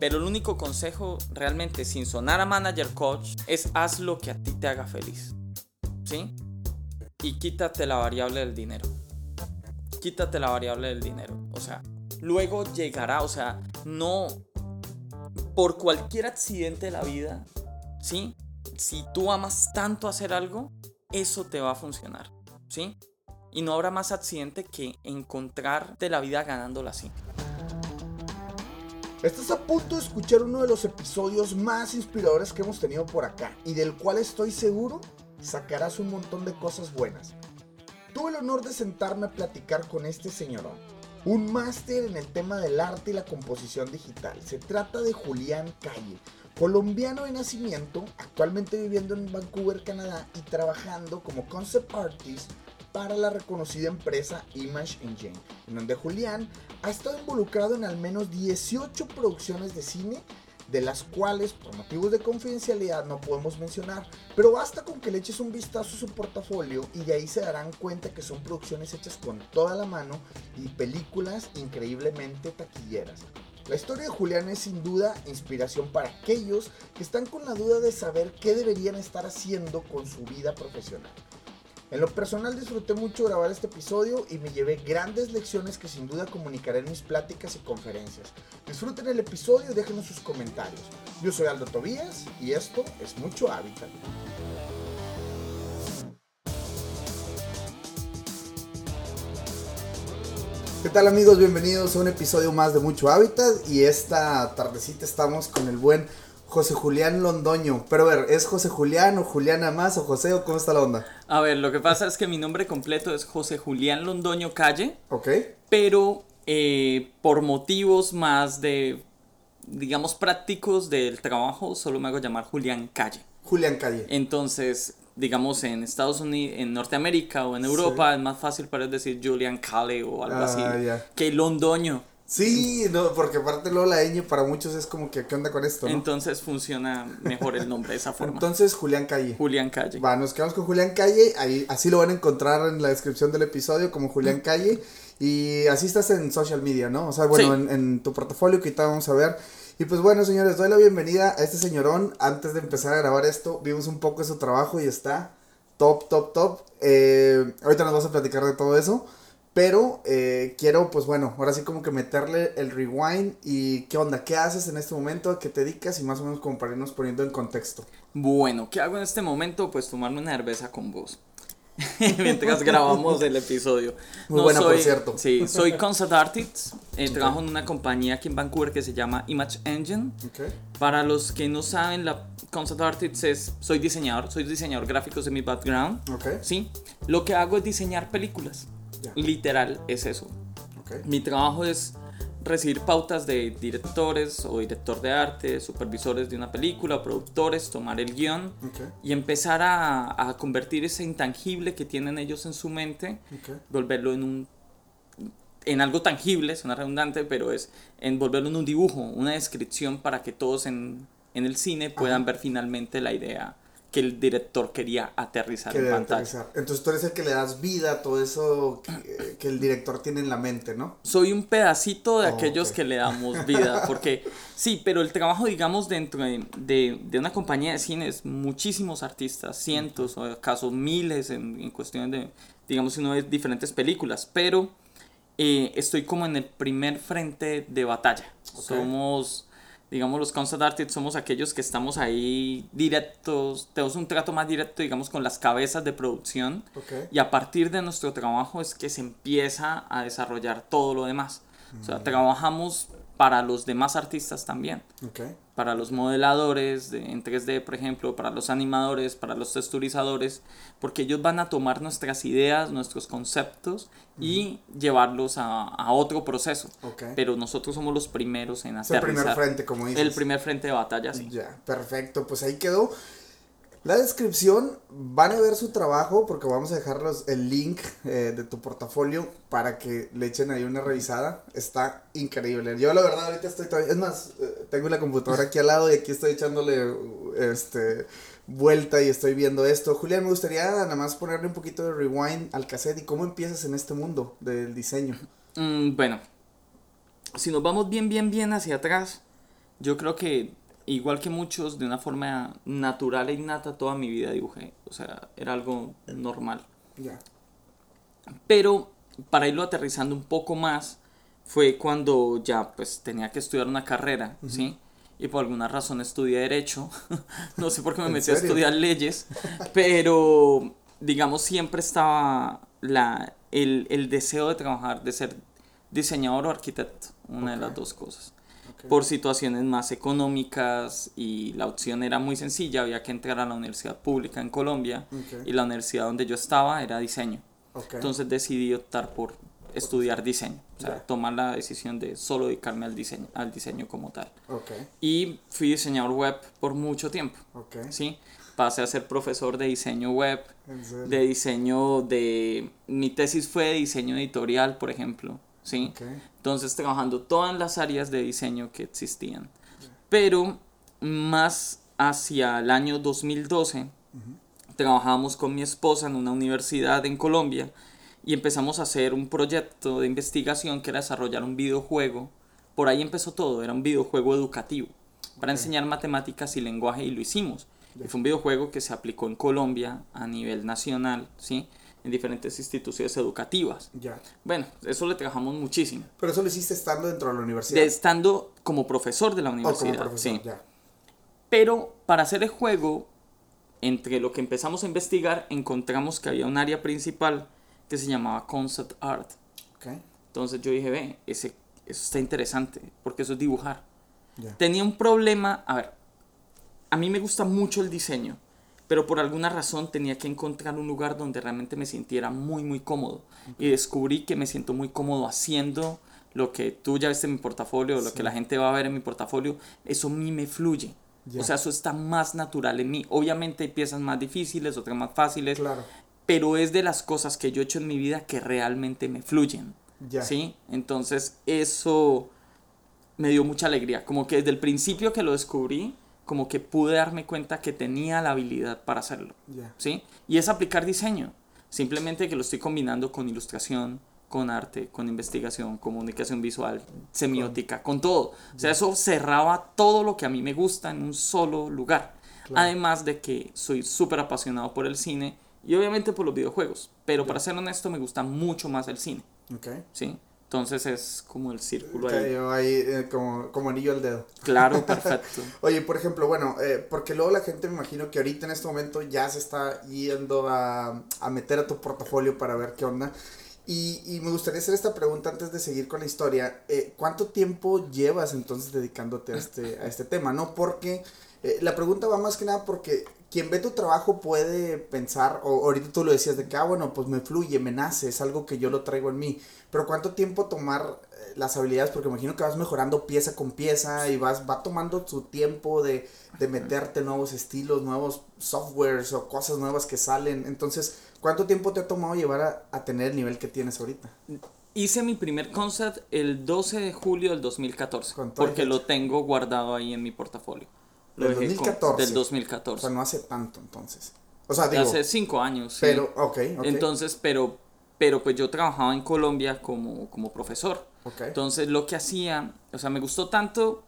Pero el único consejo realmente sin sonar a manager coach es haz lo que a ti te haga feliz. ¿Sí? Y quítate la variable del dinero. Quítate la variable del dinero. O sea, luego llegará, o sea, no por cualquier accidente de la vida, ¿sí? Si tú amas tanto hacer algo, eso te va a funcionar, ¿sí? Y no habrá más accidente que encontrarte la vida ganándola así. Estás a punto de escuchar uno de los episodios más inspiradores que hemos tenido por acá y del cual estoy seguro sacarás un montón de cosas buenas. Tuve el honor de sentarme a platicar con este señorón, un máster en el tema del arte y la composición digital. Se trata de Julián Calle, colombiano de nacimiento, actualmente viviendo en Vancouver, Canadá y trabajando como concept artist para la reconocida empresa Image Engine, en donde Julián ha estado involucrado en al menos 18 producciones de cine, de las cuales por motivos de confidencialidad no podemos mencionar, pero basta con que le eches un vistazo a su portafolio y de ahí se darán cuenta que son producciones hechas con toda la mano y películas increíblemente taquilleras. La historia de Julián es sin duda inspiración para aquellos que están con la duda de saber qué deberían estar haciendo con su vida profesional. En lo personal disfruté mucho grabar este episodio y me llevé grandes lecciones que sin duda comunicaré en mis pláticas y conferencias. Disfruten el episodio y déjenos sus comentarios. Yo soy Aldo Tobías y esto es Mucho Hábitat. ¿Qué tal amigos? Bienvenidos a un episodio más de Mucho Hábitat y esta tardecita estamos con el buen José Julián Londoño. Pero a ver, ¿es José Julián o Juliana más o José o cómo está la onda? A ver, lo que pasa es que mi nombre completo es José Julián Londoño Calle, Ok. pero eh, por motivos más de, digamos, prácticos del trabajo, solo me hago llamar Julián Calle. Julián Calle. Entonces, digamos, en Estados Unidos, en Norteamérica o en Europa, es más fácil para decir Julian Calle o algo Ah, así que Londoño. Sí, no, porque aparte luego la ñ para muchos es como que, ¿qué onda con esto? no? Entonces funciona mejor el nombre de esa forma. Entonces, Julián Calle. Julián Calle. Va, nos quedamos con Julián Calle, ahí, así lo van a encontrar en la descripción del episodio como Julián Calle. Y así estás en social media, ¿no? O sea, bueno, Sí. en, en tu portafolio que ahorita vamos a ver. Y pues bueno, señores, doy la bienvenida a este señorón. Antes de empezar a grabar esto, vimos un poco de su trabajo y está top, top, top. Eh, ahorita nos vas a platicar de todo eso. Pero eh, quiero, pues bueno, ahora sí como que meterle el rewind y qué onda, qué haces en este momento, a qué te dedicas y más o menos como para irnos poniendo en contexto. Bueno, ¿qué hago en este momento? Pues tomarme una cerveza con vos. Mientras grabamos el episodio. Muy buena, por soy- cierto. Sí, soy concept artist. eh, Trabajo en una compañía aquí en Vancouver que se llama Image Engine. Ok. Para los que no saben, la concept artist es, soy diseñador, soy diseñador gráfico de mi background. Ok. Sí, lo que hago es diseñar películas. Literal es eso. Mi trabajo es recibir pautas de directores o director de arte, supervisores de una película, productores, tomar el guion y empezar a, a convertir ese intangible que tienen ellos en su mente, Ok. volverlo en un en algo tangible, suena redundante, pero es en volverlo en un dibujo, una descripción para que todos en, en el cine puedan ver finalmente la idea que el director quería aterrizar en pantalla. aterrizar. Entonces tú eres el que le das vida a todo eso que, que el director tiene en la mente, ¿no? soy un pedacito de Oh, aquellos que le damos vida, porque sí, pero el trabajo, digamos, dentro de, de- de una compañía de cine es muchísimos artistas, cientos o acaso miles en, en cuestiones de, digamos, si uno ve diferentes películas, pero eh, estoy como en el primer frente de batalla. Somos, digamos, los concept artists somos aquellos que estamos ahí directos, tenemos un trato más directo, digamos, con las cabezas de producción. Ok. Y a partir de nuestro trabajo es que se empieza a desarrollar todo lo demás. O sea, trabajamos para los demás artistas también. Ok. Para los modeladores de, en 3D, por ejemplo, para los animadores, para los texturizadores, porque ellos van a tomar nuestras ideas, nuestros conceptos y llevarlos a, a otro proceso. Ok. Pero nosotros somos los primeros en Es el primer frente, como dices. El primer frente de batalla, sí. Ya, perfecto. Pues ahí quedó. La descripción, van a ver su trabajo porque vamos a dejarlos el link eh, de tu portafolio para que le echen ahí una revisada. Está increíble. Yo la verdad ahorita estoy todavía, es más, eh, tengo la computadora aquí al lado y aquí estoy echándole este vuelta y estoy viendo esto. Julián, me gustaría nada más ponerle un poquito de rewind al cassette y cómo empiezas en este mundo del diseño. Mm, bueno, si nos vamos bien, bien, bien hacia atrás, Yo creo que, igual que muchos, de una forma natural e innata, toda mi vida dibujé. O sea, era algo normal. Ya. Pero para irlo aterrizando un poco más, fue cuando ya pues tenía que estudiar una carrera, ¿sí? Y por alguna razón estudié Derecho. no sé por qué me ¿En metí a estudiar leyes, pero digamos siempre estaba la, el, el deseo de trabajar, de ser diseñador o arquitecto, una de las dos cosas. Por situaciones más económicas y la opción era muy sencilla, había que entrar a la universidad pública en Colombia Ok. y la universidad donde yo estaba era diseño. Ok. Entonces decidí optar por estudiar diseño, o sea, Ya. tomar la decisión de solo dedicarme al diseño, al diseño como tal. Y fui diseñador web por mucho tiempo. ¿sí? Pasé a ser profesor de diseño web, de diseño de... Mi tesis fue de diseño editorial, por ejemplo, ¿sí? Ok. Entonces trabajando todas las áreas de diseño que existían. Pero más hacia el año 2012 trabajábamos con mi esposa en una universidad en Colombia y empezamos a hacer un proyecto de investigación que era desarrollar un videojuego. Por ahí empezó todo, era un videojuego educativo para enseñar matemáticas y lenguaje y lo hicimos. Ya. Y fue un videojuego que se aplicó en Colombia a nivel nacional, ¿sí? En diferentes instituciones educativas. Ya. Bueno, eso le trabajamos muchísimo. Pero eso lo hiciste estando dentro de la universidad. De estando como profesor de la o como universidad. profesor. sí. Ya. Pero para hacer el juego, entre lo que empezamos a investigar, encontramos que había un área principal que se llamaba concept art. Ok. Entonces yo dije, ve, ese, eso está interesante, porque eso es dibujar. Ya. Tenía un problema, a ver, a mí me gusta mucho el diseño, pero por alguna razón tenía que encontrar un lugar donde realmente me sintiera muy, muy cómodo. Y descubrí que me siento muy cómodo haciendo lo que tú ya viste en mi portafolio, lo Sí. que la gente va a ver en mi portafolio, eso a mí me fluye. Ya. O sea, eso está más natural en mí. Obviamente hay piezas más difíciles, otras más fáciles, Claro. pero es de las cosas que yo he hecho en mi vida que realmente me fluyen. Ya. ¿Sí? Entonces eso me dio mucha alegría. Como que desde el principio que lo descubrí, como que pude darme cuenta que tenía la habilidad para hacerlo. ¿Sí? Y es aplicar diseño. Simplemente que lo estoy combinando con ilustración, con arte, con investigación, comunicación visual, semiótica, con todo. O sea, eso cerraba todo lo que a mí me gusta en un solo lugar. Claro. Además de que soy súper apasionado por el cine y obviamente por los videojuegos. Pero para ser honesto, me gusta mucho más el cine. Ok. ¿Sí? Entonces es como el círculo ahí. Cayó ahí eh, como, como anillo al dedo. Claro, perfecto. Oye, por ejemplo, bueno, eh, porque luego la gente me imagino que ahorita en este momento ya se está yendo a, a meter a tu portafolio para ver qué onda. Y, y me gustaría hacer esta pregunta antes de seguir con la historia. Eh, ¿Cuánto tiempo llevas entonces dedicándote a este, a este tema? ¿No? Porque eh, la pregunta va más que nada porque quien ve tu trabajo puede pensar, o ahorita tú lo decías de que, ah, bueno, pues me fluye, me nace, es algo que yo lo traigo en mí. Pero ¿cuánto tiempo tomar eh, las habilidades? Porque imagino que vas mejorando pieza con pieza y vas, va tomando su tiempo de, de meterte nuevos estilos, nuevos softwares o cosas nuevas que salen. Entonces, ¿cuánto tiempo te ha tomado llevar a, a tener el nivel que tienes ahorita? Hice mi primer concept el 12 de julio del 2014. Con toda Porque lo tengo guardado ahí en mi portafolio. Lo Del dejé con- 2014. del O 2014. sea, no hace tanto entonces. O sea, digo, Hace cinco años. sí. pero, ok. Entonces, pero, pero pues yo trabajaba en Colombia como, como profesor. ok. Entonces lo que hacía, o sea, me gustó tanto,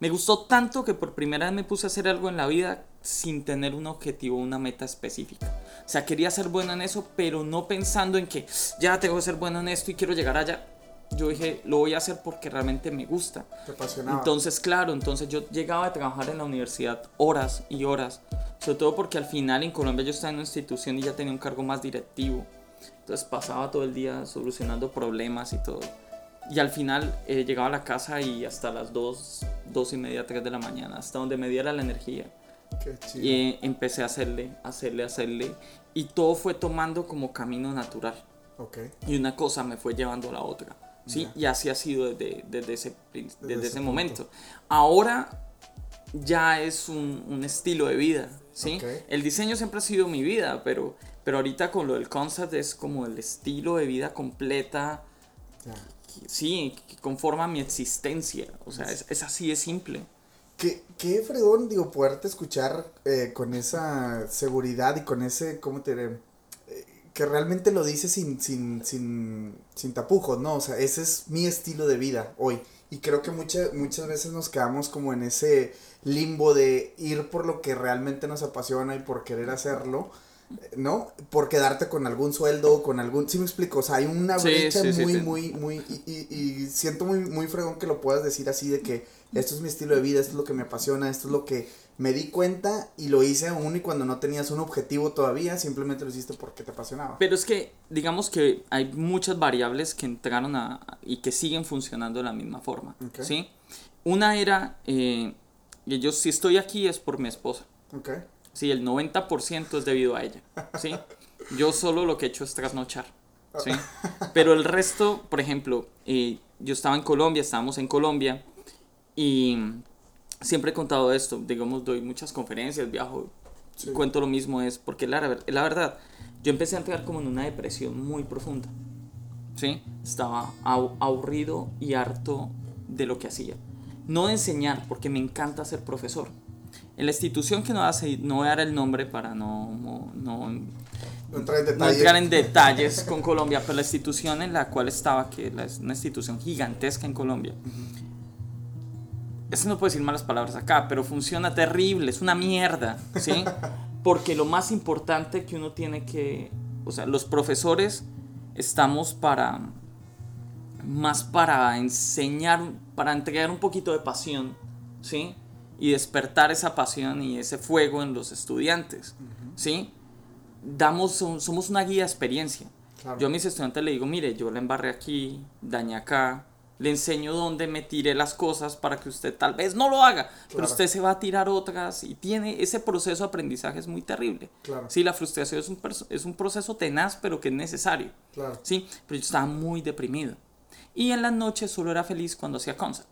me gustó tanto que por primera vez me puse a hacer algo en la vida sin tener un objetivo, una meta específica. O sea, quería ser bueno en eso, pero no pensando en que ya tengo que ser bueno en esto y quiero llegar allá. Yo dije, lo voy a hacer porque realmente me gusta. Te apasionaba. Entonces, claro, entonces yo llegaba a trabajar en la universidad horas y horas, sobre todo porque al final en Colombia yo estaba en una institución y ya tenía un cargo más directivo. Entonces pasaba todo el día solucionando problemas y todo. Y al final eh, llegaba a la casa y hasta las 2, 2 y media, 3 de la mañana, hasta donde me diera la energía. Qué chido. Y eh, empecé a hacerle, hacerle, hacerle. Y todo fue tomando como camino natural. Ok. Y una cosa me fue llevando a la otra. ¿Sí? Ya. Y así ha sido desde, desde ese, Desde desde ese momento. Ahora ya es un, un estilo de vida. ¿sí? El diseño siempre ha sido mi vida, pero, pero ahorita con lo del concept es como el estilo de vida completa. Que- Sí, que conforma mi existencia. O sea, es, es así de simple. Qué, qué fregón, digo, poderte escuchar eh, con esa seguridad y con ese, ¿cómo te diré? Que realmente lo dices sin, sin, sin, sin tapujos, ¿no? O sea, ese es mi estilo de vida hoy. Y creo que muchas, muchas veces nos quedamos como en ese limbo de ir por lo que realmente nos apasiona y por querer hacerlo, ¿no? Por quedarte con algún sueldo o con algún... Sí me explico, o sea, hay una brecha sí, sí, muy, sí. muy, muy... Y, y- y siento muy, muy fregón que lo puedas decir así de que esto es mi estilo de vida, esto es lo que me apasiona, esto es lo que me di cuenta y lo hice aún y cuando no tenías un objetivo todavía, simplemente lo hiciste porque te apasionaba. Pero es que, digamos que hay muchas variables que entraron a, y que siguen funcionando de la misma forma. ¿sí? Una era, eh, yo si estoy aquí es por mi esposa, Ok, sí, el 90% es debido a ella, ¿sí? Yo solo lo que he hecho es trasnochar, ¿sí? Pero el resto, por ejemplo, eh, yo estaba en Colombia, estábamos en Colombia y siempre he contado esto, digamos, doy muchas conferencias, viajo, Sí. cuento lo mismo, es porque la, la verdad, yo empecé a entrar como en una depresión muy profunda, ¿sí? Estaba aburrido y harto de lo que hacía. No de enseñar, porque me encanta ser profesor. En la institución que no hace, no voy a dar el nombre para no, no, no no entrar en no detalle. entrar en detalles con Colombia, pero la institución en la cual estaba, que es una institución gigantesca en Colombia, eso no puedo decir malas palabras acá, pero funciona terrible, es una mierda, ¿sí? Porque lo más importante que uno tiene que, o sea, los profesores estamos para, más para enseñar, para entregar un poquito de pasión, ¿sí? Y despertar esa pasión y ese fuego en los estudiantes, ¿sí? Damos, som- somos una guía de experiencia. Claro. Yo a mis estudiantes le digo, mire, yo le embarré aquí, dañé acá, le enseño dónde me tiré las cosas para que usted tal vez no lo haga, pero usted se va a tirar otras y tiene ese proceso de aprendizaje es muy terrible. Claro. Sí, la frustración es un, perso- es un proceso tenaz, pero que es necesario. Claro. Sí, pero yo estaba muy deprimido. Y en las noches solo era feliz cuando hacía concept.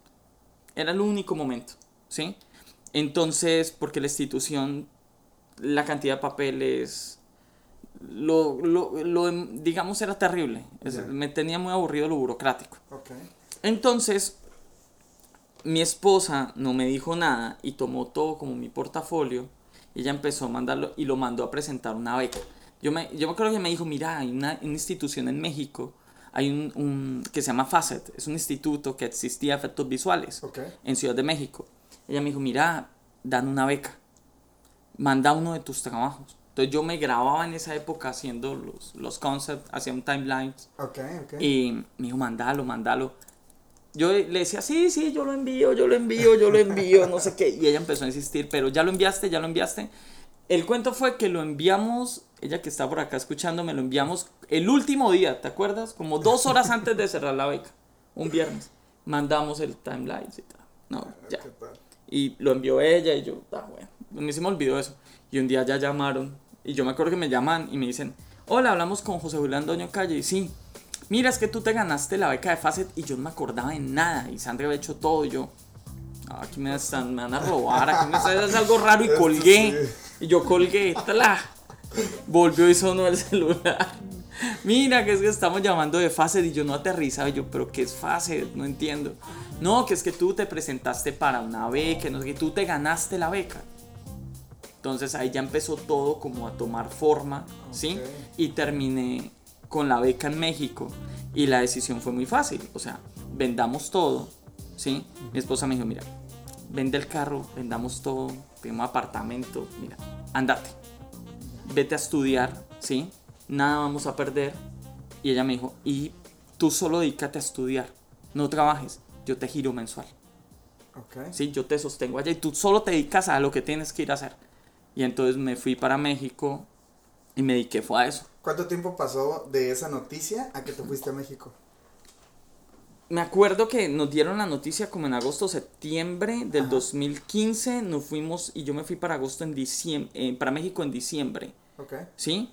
Era el único momento, ¿sí? Entonces, porque la institución, la cantidad de papeles, lo, lo, lo em- digamos, era terrible. Me tenía muy aburrido lo burocrático. Entonces, mi esposa no me dijo nada y tomó todo como mi portafolio. Ella empezó a mandarlo y lo mandó a presentar una beca. Yo me, yo me acuerdo que me dijo, mira, hay una, una institución en México, hay un, un- que se llama FACET, es un instituto que existía efectos visuales en Ciudad de México. Ella me dijo, mira, dan una beca, manda uno de tus trabajos. Entonces yo me grababa en esa época haciendo los, los concepts, hacía un timeline Ok, ok. y me dijo, mandalo, mandalo. Yo le decía, sí, sí, yo lo envío, yo lo envío, yo lo envío, no sé qué. Y ella empezó a insistir, pero ya lo enviaste, ya lo enviaste. El cuento fue que lo enviamos, ella que está por acá escuchando, me lo enviamos el último día, ¿te acuerdas? Como dos horas antes de cerrar la beca, un viernes. Mandamos el timeline y tal. No, ya. ¿Qué tal? Y lo envió ella y yo, ah, bueno, a mí se me olvidó eso. Y un día ya llamaron y yo me acuerdo que me llaman y me dicen, hola, hablamos con José Julián Doño Calle y sí, mira, es que tú te ganaste la beca de Facet y yo no me acordaba de nada y Sandra había hecho todo y yo, "Ah, aquí me, están, me van a robar, aquí me haciendo algo raro y colgué. sí. Y yo colgué, ¡tla! Volvió y sonó el celular. Mira, que es que estamos llamando de Facet y yo no aterrizaba. Y yo, ¿pero qué es Facet? No entiendo. No, que es que tú te presentaste para una beca, no sé qué, tú te ganaste la beca. Entonces ahí ya empezó todo como a tomar forma, ¿sí? Ok. Y terminé con la beca en México y la decisión fue muy fácil, o sea, vendamos todo, ¿sí? Mi esposa me dijo, mira, vende el carro, vendamos todo, tenemos apartamento, mira, andate, vete a estudiar, ¿sí? Nada vamos a perder. Y ella me dijo, y tú solo dedícate a estudiar, no trabajes, yo te giro mensual. Ok. Sí, yo te sostengo allá y tú solo te dedicas a lo que tienes que ir a hacer. Y entonces me fui para México y me dediqué fue a eso. ¿Cuánto tiempo pasó de esa noticia a que te fuiste a México? Me acuerdo que nos dieron la noticia como en agosto, septiembre del Ajá. 2015. Nos fuimos y yo me fui para agosto en diciembre, para México en diciembre, Ok. ¿sí?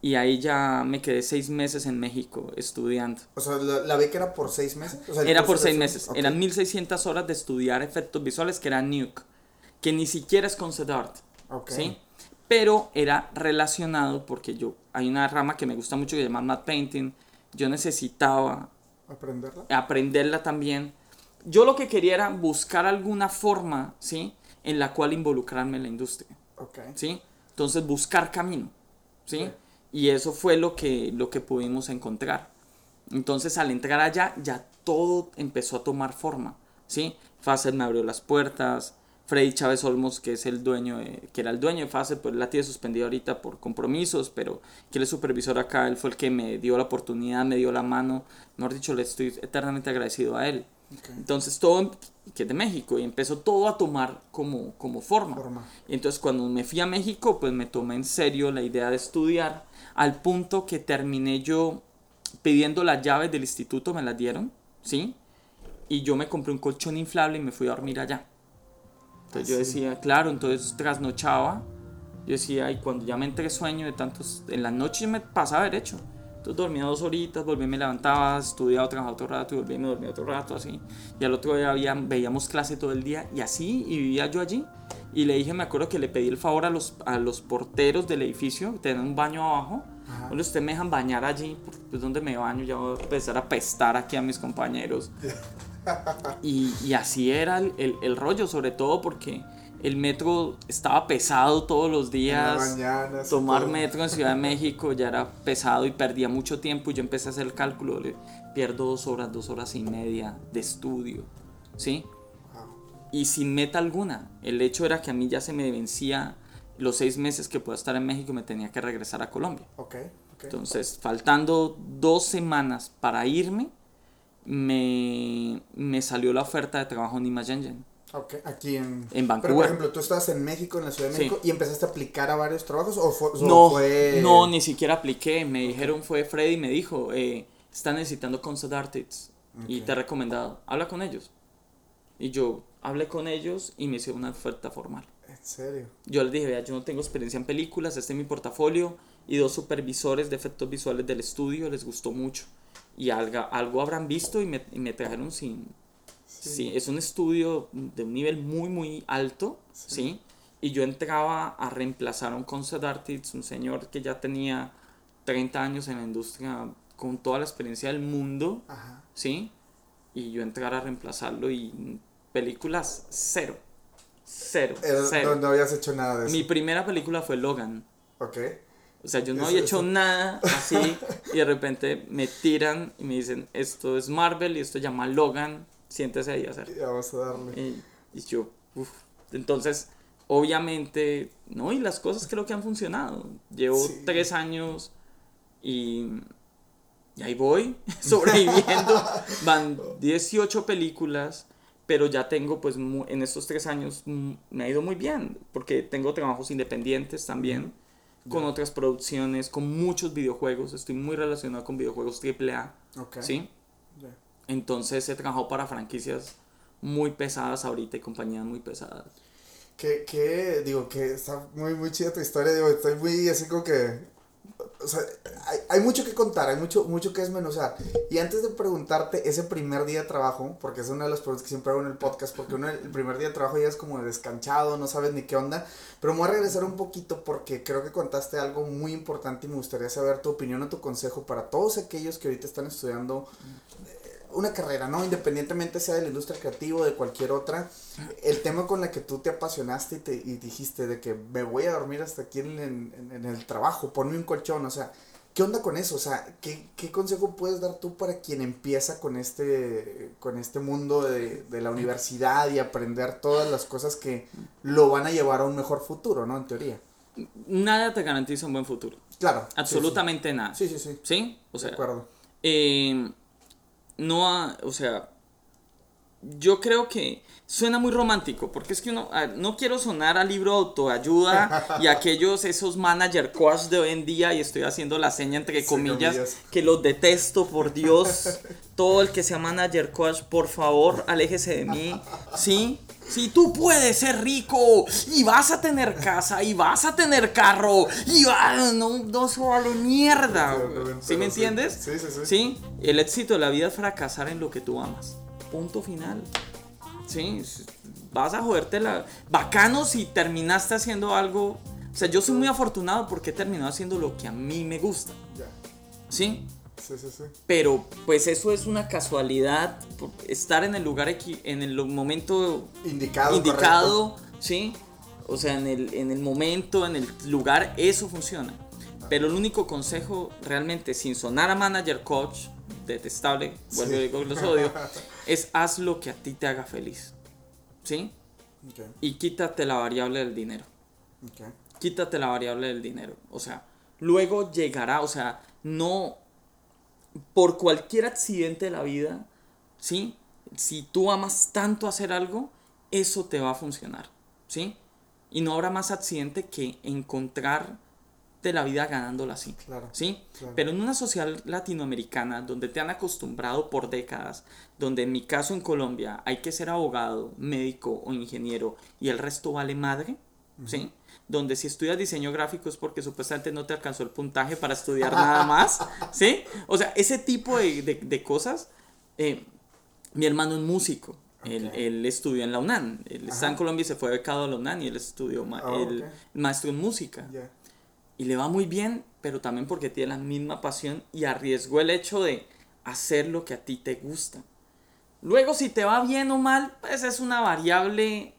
Y ahí ya me quedé seis meses en México estudiando. O sea, la, la beca era por seis meses. O sea, el Era por seis meses. ok. Eran 1600 horas de estudiar efectos visuales, que era Nuke, que ni siquiera es concept art. Ok. ¿sí? Pero era relacionado porque yo, hay una rama que me gusta mucho que se llama matte painting, yo necesitaba ¿Aprenderla? aprenderla también. Yo lo que quería era buscar alguna forma, ¿sí? En la cual involucrarme en la industria. ¿sí? Entonces buscar camino, ¿sí? Y eso fue lo que, lo que pudimos encontrar. Entonces al entrar allá ya todo empezó a tomar forma, ¿sí? Facet me abrió las puertas, Freddy Chávez Olmos, que es el dueño, que era el dueño de Facet, pues la tiene suspendida ahorita por compromisos, pero que es supervisor acá, él fue el que me dio la oportunidad, me dio la mano, mejor dicho, le estoy eternamente agradecido a él. Entonces todo, que es de México, y empezó todo a tomar como, como forma. Forma. Y entonces cuando me fui a México, pues me tomé en serio la idea de estudiar, al punto que terminé yo pidiendo las llaves del instituto, me las dieron, ¿sí? Y yo me compré un colchón inflable y me fui a dormir allá. Entonces yo decía, claro, entonces trasnochaba. Yo decía, y cuando ya me entré sueño de tantos, en la noche me pasaba derecho. Entonces dormía dos horitas, volví, me levantaba, estudiaba, trabajaba otro rato y volví, me dormía otro rato, así. Y al otro día había, veíamos clase todo el día y así, y vivía yo allí. Y le dije, me acuerdo que le pedí el favor a los, a los porteros del edificio, tener un baño abajo. Bueno, usted me dejan bañar allí, pues donde me baño, ya voy a empezar a pestar aquí a mis compañeros. Y, y así era el, el- el rollo, sobre todo porque el metro estaba pesado todos los días. mañana, Tomar metro en Ciudad de México ya era pesado y perdía mucho tiempo. Y yo empecé a hacer el cálculo, le pierdo dos horas, dos horas y media de estudio, ¿sí? Wow. Y sin meta alguna. El hecho era que a mí ya se me vencía los seis meses que puedo estar en México me tenía que regresar a Colombia. Ok, ok. Entonces, faltando dos semanas para irme, me, me salió la oferta de trabajo en Imagen. Ok, aquí en... En Pero, por Vancouver. ejemplo, tú estabas en México, en la Ciudad de Sí. México, y empezaste a aplicar a varios trabajos, o fue... o No, fue- no, ni siquiera apliqué. Me dijeron, fue Freddy, me dijo, eh, está necesitando concept artists y te he recomendado, habla con ellos. Y yo hablé con ellos y me hicieron una oferta formal. En serio. Yo les dije, vea, yo no tengo experiencia en películas, este es mi portafolio y dos supervisores de efectos visuales del estudio les gustó mucho. Y algo, algo habrán visto y me, y me trajeron sin... Sí. es un estudio de un nivel muy, muy alto, ¿sí? Y yo entraba a reemplazar a un concept artist, un señor que ya tenía 30 años en la industria con toda la experiencia del mundo, Ajá. ¿sí? Y yo entrar a reemplazarlo y películas cero. Cero. Era- cero. no, no habías hecho nada de eso. Mi primera película fue Logan. Ok. O sea, yo no había hecho nada así y de repente me tiran y me dicen, esto es Marvel y esto llama Logan, siéntese ahí a hacer. Ya vas a darle. Y, y yo, uff. Entonces, obviamente, no, y las cosas creo que han funcionado. Llevo Sí. tres años y, y ahí voy, sobreviviendo. Van 18 películas, pero ya tengo, pues, en estos tres años mm, me ha ido muy bien, porque tengo trabajos independientes también, con otras producciones, con muchos videojuegos. Estoy muy relacionado con videojuegos AAA, Ok. ¿sí? Entonces he trabajado para franquicias muy pesadas ahorita y compañías muy pesadas. Que, que, digo, que está muy, muy chida tu historia, digo, estoy muy así como que, o sea, hay, hay mucho que contar, hay mucho, mucho que desmenuzar. Y antes de preguntarte ese primer día de trabajo, porque es una de las preguntas que siempre hago en el podcast, porque uno, el primer día de trabajo ya es como descanchado, no sabes ni qué onda, pero me voy a regresar un poquito porque creo que contaste algo muy importante y me gustaría saber tu opinión o tu consejo para todos aquellos que ahorita están estudiando una carrera, ¿no? Independientemente sea de la industria creativa o de cualquier otra, el tema con la que tú te apasionaste y, te, y dijiste de que me voy a dormir hasta aquí en, en- en el trabajo, ponme un colchón, o sea, ¿qué onda con eso? O sea, ¿qué, qué consejo puedes dar tú para quien empieza con este, con este mundo de, de la universidad y aprender todas las cosas que lo van a llevar a un mejor futuro, ¿no? En teoría. Nada te garantiza un buen futuro. Claro. sí, sí. Absolutamente nada. Sí, sí, sí. ¿Sí? O de sea, acuerdo. eh, no ha- o sea, yo creo que suena muy romántico, porque es que uno, a- no quiero sonar a libro de autoayuda y aquellos, esos manager coach de hoy en día, y estoy haciendo la seña entre Sí, comillas, que los detesto, por Dios. Todo el que sea manager coach, por favor, aléjese de mí. ¿Sí? Si tú puedes ser rico y vas a tener casa y vas a tener carro y va, no, no se vale mierda. Sí, ¿Sí me sí. entiendes? Sí, sí, sí. Sí, el éxito de la vida es fracasar en lo que tú amas. Punto final. Sí, vas a joderte la... Bacano si terminaste haciendo algo... O sea, yo soy muy afortunado porque he terminado haciendo lo que a mí me gusta. Ya. ¿Sí? Sí, sí, sí. Pero pues eso es una casualidad. Estar en el lugar, equi- en el momento Indicado. indicado, ¿sí? O sea, en el, en el momento, en el lugar, eso funciona. Pero el único consejo, realmente, sin sonar a manager coach, detestable, vuelvo digo que los odio, es haz lo que a ti te haga feliz. ¿Sí? Y quítate la variable del dinero. Quítate la variable del dinero. O sea, luego llegará, o sea, no por cualquier accidente de la vida, ¿sí? Si tú amas tanto hacer algo, eso te va a funcionar, ¿sí? Y no habrá más accidente que encontrarte la vida ganándola así. Claro. ¿sí? Claro. Pero en una sociedad latinoamericana donde te han acostumbrado por décadas, donde en mi caso en Colombia hay que ser abogado, médico o ingeniero y el resto vale madre, ¿sí? Donde si estudias diseño gráfico es porque supuestamente no te alcanzó el puntaje para estudiar nada más, ¿sí? O sea, ese tipo de, de- de cosas. eh, mi hermano es músico. Él, Ok. él estudió en la UNAM. Él está en. Colombia y se fue becado a la UNAM y él estudió ma- Ah, maestro en música. Y le va muy bien, pero también porque tiene la misma pasión y arriesgó el hecho de hacer lo que a ti te gusta. Luego, si te va bien o mal, pues es una variable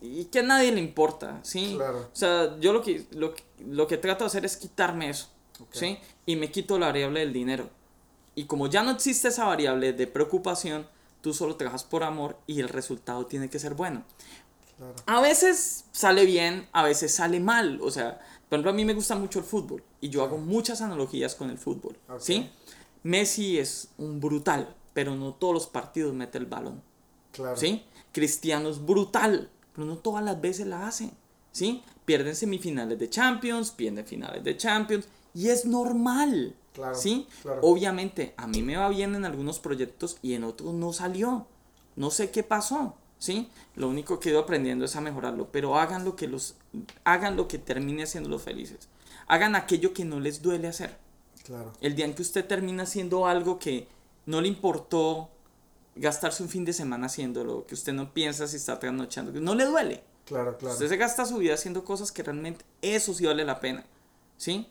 y que a nadie le importa, ¿sí? Claro. O sea, yo lo que, lo, lo que trato de hacer es quitarme eso. ¿sí? Y me quito la variable del dinero. Y como ya no existe esa variable de preocupación, tú solo trabajas por amor y el resultado tiene que ser bueno. Claro. A veces sale bien, a veces sale mal. O sea, por ejemplo, a mí me gusta mucho el fútbol y yo hago muchas analogías con el fútbol. ¿Sí? Messi es un brutal, pero no todos los partidos mete el balón. Claro. ¿Sí? Cristiano es brutal, pero no todas las veces la hace. ¿Sí? Pierden semifinales de Champions, pierden finales de Champions y es normal. Claro, ¿Sí? claro. Obviamente, a mí me va bien en algunos proyectos y en otros no salió. No sé qué pasó, ¿sí? Lo único que he ido aprendiendo es a mejorarlo, pero hagan lo que los hagan lo que termine haciéndolos felices. Hagan aquello que no les duele hacer. Claro. El día en que usted termina haciendo algo que no le importó gastarse un fin de semana haciéndolo, que usted no piensa si está trasnochando, que no le duele. Claro, claro. Usted se gasta su vida haciendo cosas que realmente eso sí vale la pena, ¿sí?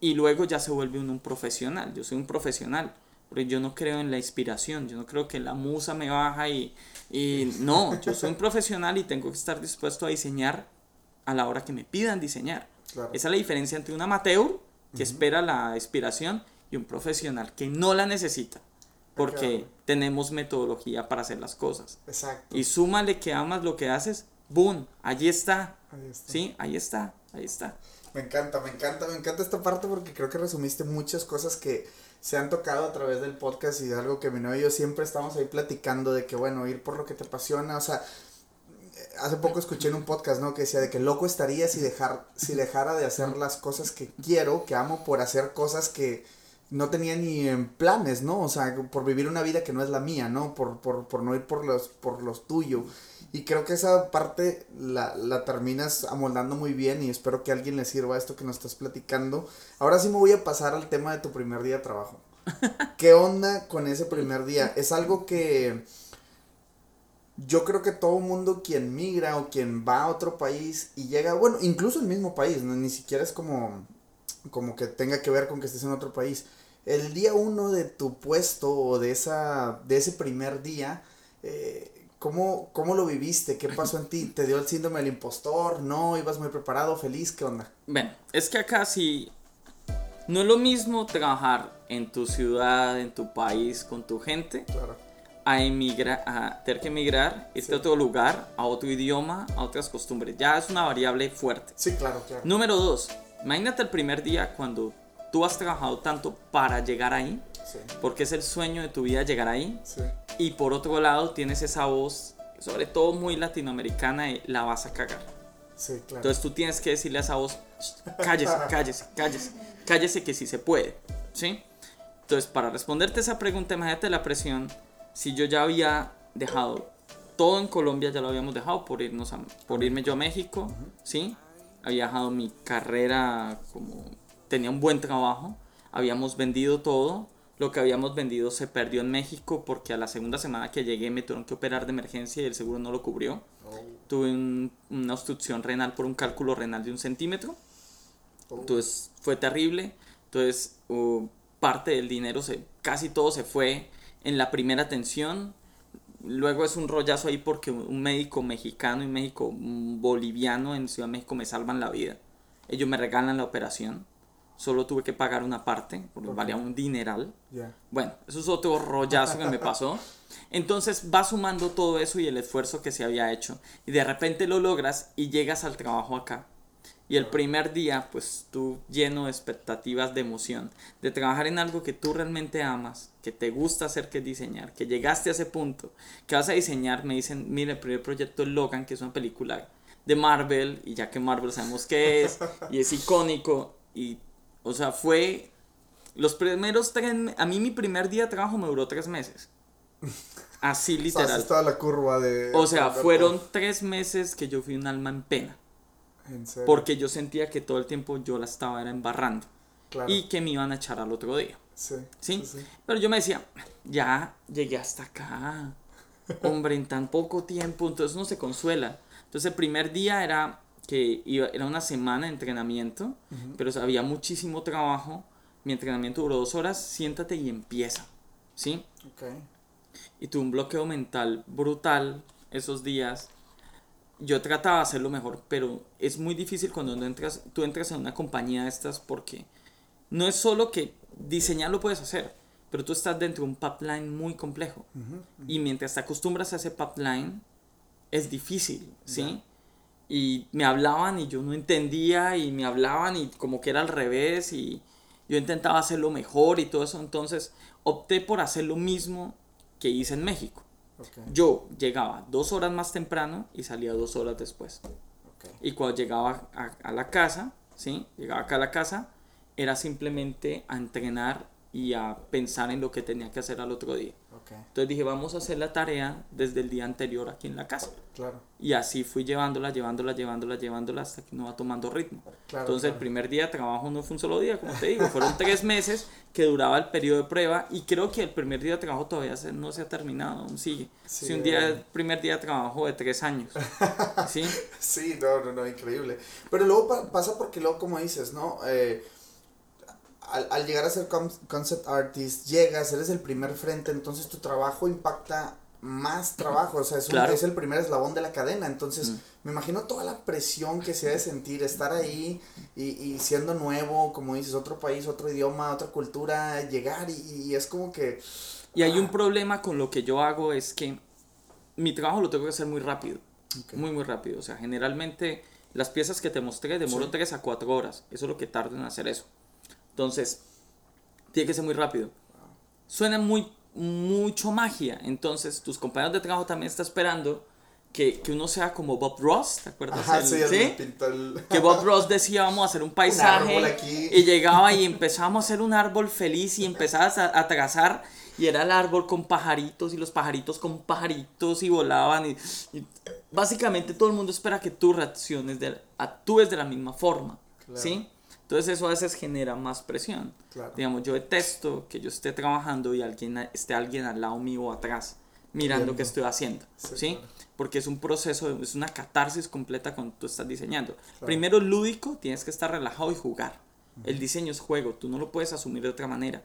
Y luego ya se vuelve uno un profesional. Yo soy un profesional, porque yo no creo en la inspiración, yo no creo que la musa me baja y, y no, yo soy un profesional y tengo que estar dispuesto a diseñar a la hora que me pidan diseñar. Claro. Esa es la diferencia entre un amateur que espera la inspiración y un profesional que no la necesita, porque Claro. tenemos metodología para hacer las cosas. Exacto. Y súmale que amas lo que haces, ¡boom! Allí está. Ahí está. Sí, ahí está, ahí está. Me encanta, me encanta, me encanta esta parte porque creo que resumiste muchas cosas que se han tocado a través del podcast y algo que mi novio y yo siempre estamos ahí platicando de que, bueno, ir por lo que te apasiona, o sea, hace poco escuché en un podcast, ¿no? Que decía de que loco estaría si, dejar, si dejara de hacer las cosas que quiero, que amo, por hacer cosas que no tenía ni en planes, ¿no? O sea, por vivir una vida que no es la mía, ¿no? Por, por, por no ir por los, por los tuyos. Y creo que esa parte la, la terminas amoldando muy bien y espero que a alguien le sirva esto que nos estás platicando. Ahora sí me voy a pasar al tema de tu primer día de trabajo. ¿Qué onda con ese primer día? Es algo que yo creo que todo mundo quien migra o quien va a otro país y llega, bueno, incluso el mismo país, ¿no? ni siquiera es como, como que tenga que ver con que estés en otro país. El día uno de tu puesto o de, esa, de ese primer día, eh, ¿cómo, ¿cómo lo viviste? ¿Qué pasó en ti? ¿Te dio el síndrome del impostor? ¿No? ¿Ibas muy preparado? ¿Feliz? ¿Qué onda? Bueno, es que acá sí no es lo mismo trabajar en tu ciudad, en tu país, con tu gente, Claro. a emigrar, a tener que emigrar, irte Sí. a otro lugar, a otro idioma, a otras costumbres. Ya es una variable fuerte. Sí, claro, claro. Número dos, imagínate el primer día cuando tú has trabajado tanto para llegar ahí, Sí, porque es el sueño de tu vida llegar ahí, sí, y por otro lado tienes esa voz, sobre todo muy latinoamericana, de la vas a cagar. sí, claro. Entonces tú tienes que decirle a esa voz, "Shh, cállese, cállese, cállese, cállese que sí se puede, ¿sí? Entonces para responderte esa pregunta, imagínate la presión, si yo ya había dejado todo en Colombia, ya lo habíamos dejado por, irnos a- por irme yo a México, ¿sí? Había dejado mi carrera como, tenía un buen trabajo, habíamos vendido todo, lo que habíamos vendido se perdió en México porque a la segunda semana que llegué me tuvieron que operar de emergencia y el seguro no lo cubrió Oh, tuve un- una obstrucción renal por un cálculo renal de un centímetro. oh. Entonces fue terrible. Entonces uh, parte del dinero, se, casi todo se fue en la primera atención. Luego es un rollazo ahí porque un médico mexicano y un médico mm, boliviano en Ciudad de México me salvan la vida. Ellos me regalan la operación. Solo tuve que pagar una parte, porque valía un dineral. Bueno, eso es otro rollazo que me pasó. Entonces vas sumando todo eso y el esfuerzo que se había hecho. Y de repente lo logras y llegas al trabajo acá. Y el primer día, pues tú lleno de expectativas de emoción, de trabajar en algo que tú realmente amas, que te gusta hacer, que es diseñar, que llegaste a ese punto, que vas a diseñar, me dicen, mire, el primer proyecto es Logan, que es una película de Marvel, y ya que Marvel sabemos qué es, y es icónico, y, o sea, fue los primeros tres, a mí mi primer día de trabajo me duró tres meses. Así literal. así estaba la curva de... O sea, fueron tres meses que yo fui un alma en pena. En serio. Porque yo sentía que todo el tiempo yo la estaba era embarrando. Claro. Y que me iban a echar al otro día. Sí. ¿Sí? sí. Pero yo me decía, ya llegué hasta acá. Hombre, en tan poco tiempo. Entonces uno se consuela. Entonces el primer día era que iba, era una semana de entrenamiento. Pero había muchísimo trabajo. Mi entrenamiento duró dos horas. Siéntate y empieza. ¿Sí? Ok. y tuve un bloqueo mental brutal esos días. Yo trataba de hacerlo mejor, pero es muy difícil cuando no entras, tú entras en una compañía de estas porque no es solo que diseñar lo puedes hacer, pero tú estás dentro de un pipeline muy complejo. Y mientras te acostumbras a ese pipeline, es difícil, ¿sí? Y me hablaban y yo no entendía y me hablaban y como que era al revés y yo intentaba hacerlo mejor y todo eso. Entonces opté por hacer lo mismo que hice en México. Yo llegaba dos horas más temprano y salía dos horas después. Y cuando llegaba a, a la casa, ¿sí? Llegaba acá a la casa, era simplemente a entrenar y a pensar en lo que tenía que hacer al otro día. Entonces dije, vamos a hacer la tarea desde el día anterior aquí en la casa. Claro. Y así fui llevándola, llevándola, llevándola, llevándola hasta que no va tomando ritmo. Claro, Entonces el primer día de trabajo no fue un solo día, como te digo, fueron tres meses que duraba el periodo de prueba y creo que el primer día de trabajo todavía se- no se ha terminado, aún sigue. Sí. Sí, un día, el primer día de trabajo de tres años. ¿Sí? Sí, no, no, no, increíble. Pero luego pa- pasa porque luego, como dices, ¿no? Eh, al, al llegar a ser con- concept artist, llegas, eres el primer frente, entonces tu trabajo impacta más trabajo, o sea, es, un- Claro. es el primer eslabón de la cadena, entonces Mm. me imagino toda la presión que se ha de sentir, estar ahí y, y siendo nuevo, como dices, otro país, otro idioma, otra cultura, llegar y, y es como que... Y hay un Ah. problema con lo que yo hago es que mi trabajo lo tengo que hacer muy rápido. Muy, muy rápido. O sea, generalmente las piezas que te mostré demoro Sí. 3 a 4 horas. Eso es lo que tardo en hacer eso. Entonces, tiene que ser muy rápido. Suena muy, mucho magia. Entonces, tus compañeros de trabajo también están esperando que, que uno sea como Bob Ross. ¿Te acuerdas? Ajá, El- sí, ¿sí? el- Que Bob Ross decía, vamos a hacer un paisaje. aquí. Y llegaba y empezábamos a hacer un árbol feliz y empezabas a, a trazar. Y era el árbol con pajaritos y los pajaritos con pajaritos y volaban. Y, y básicamente todo el mundo espera que tú reacciones, de, actúes de la misma forma. Claro. ¿Sí? Entonces eso a veces genera más presión. Claro. Digamos, yo detesto que yo esté trabajando y alguien, esté alguien al lado mío o atrás mirando qué estoy haciendo. Sí, ¿sí? claro. Porque es un proceso, es una catarsis completa cuando tú estás diseñando. Claro. Primero lúdico, tienes que estar relajado y jugar. El diseño es juego, tú no lo puedes asumir de otra manera.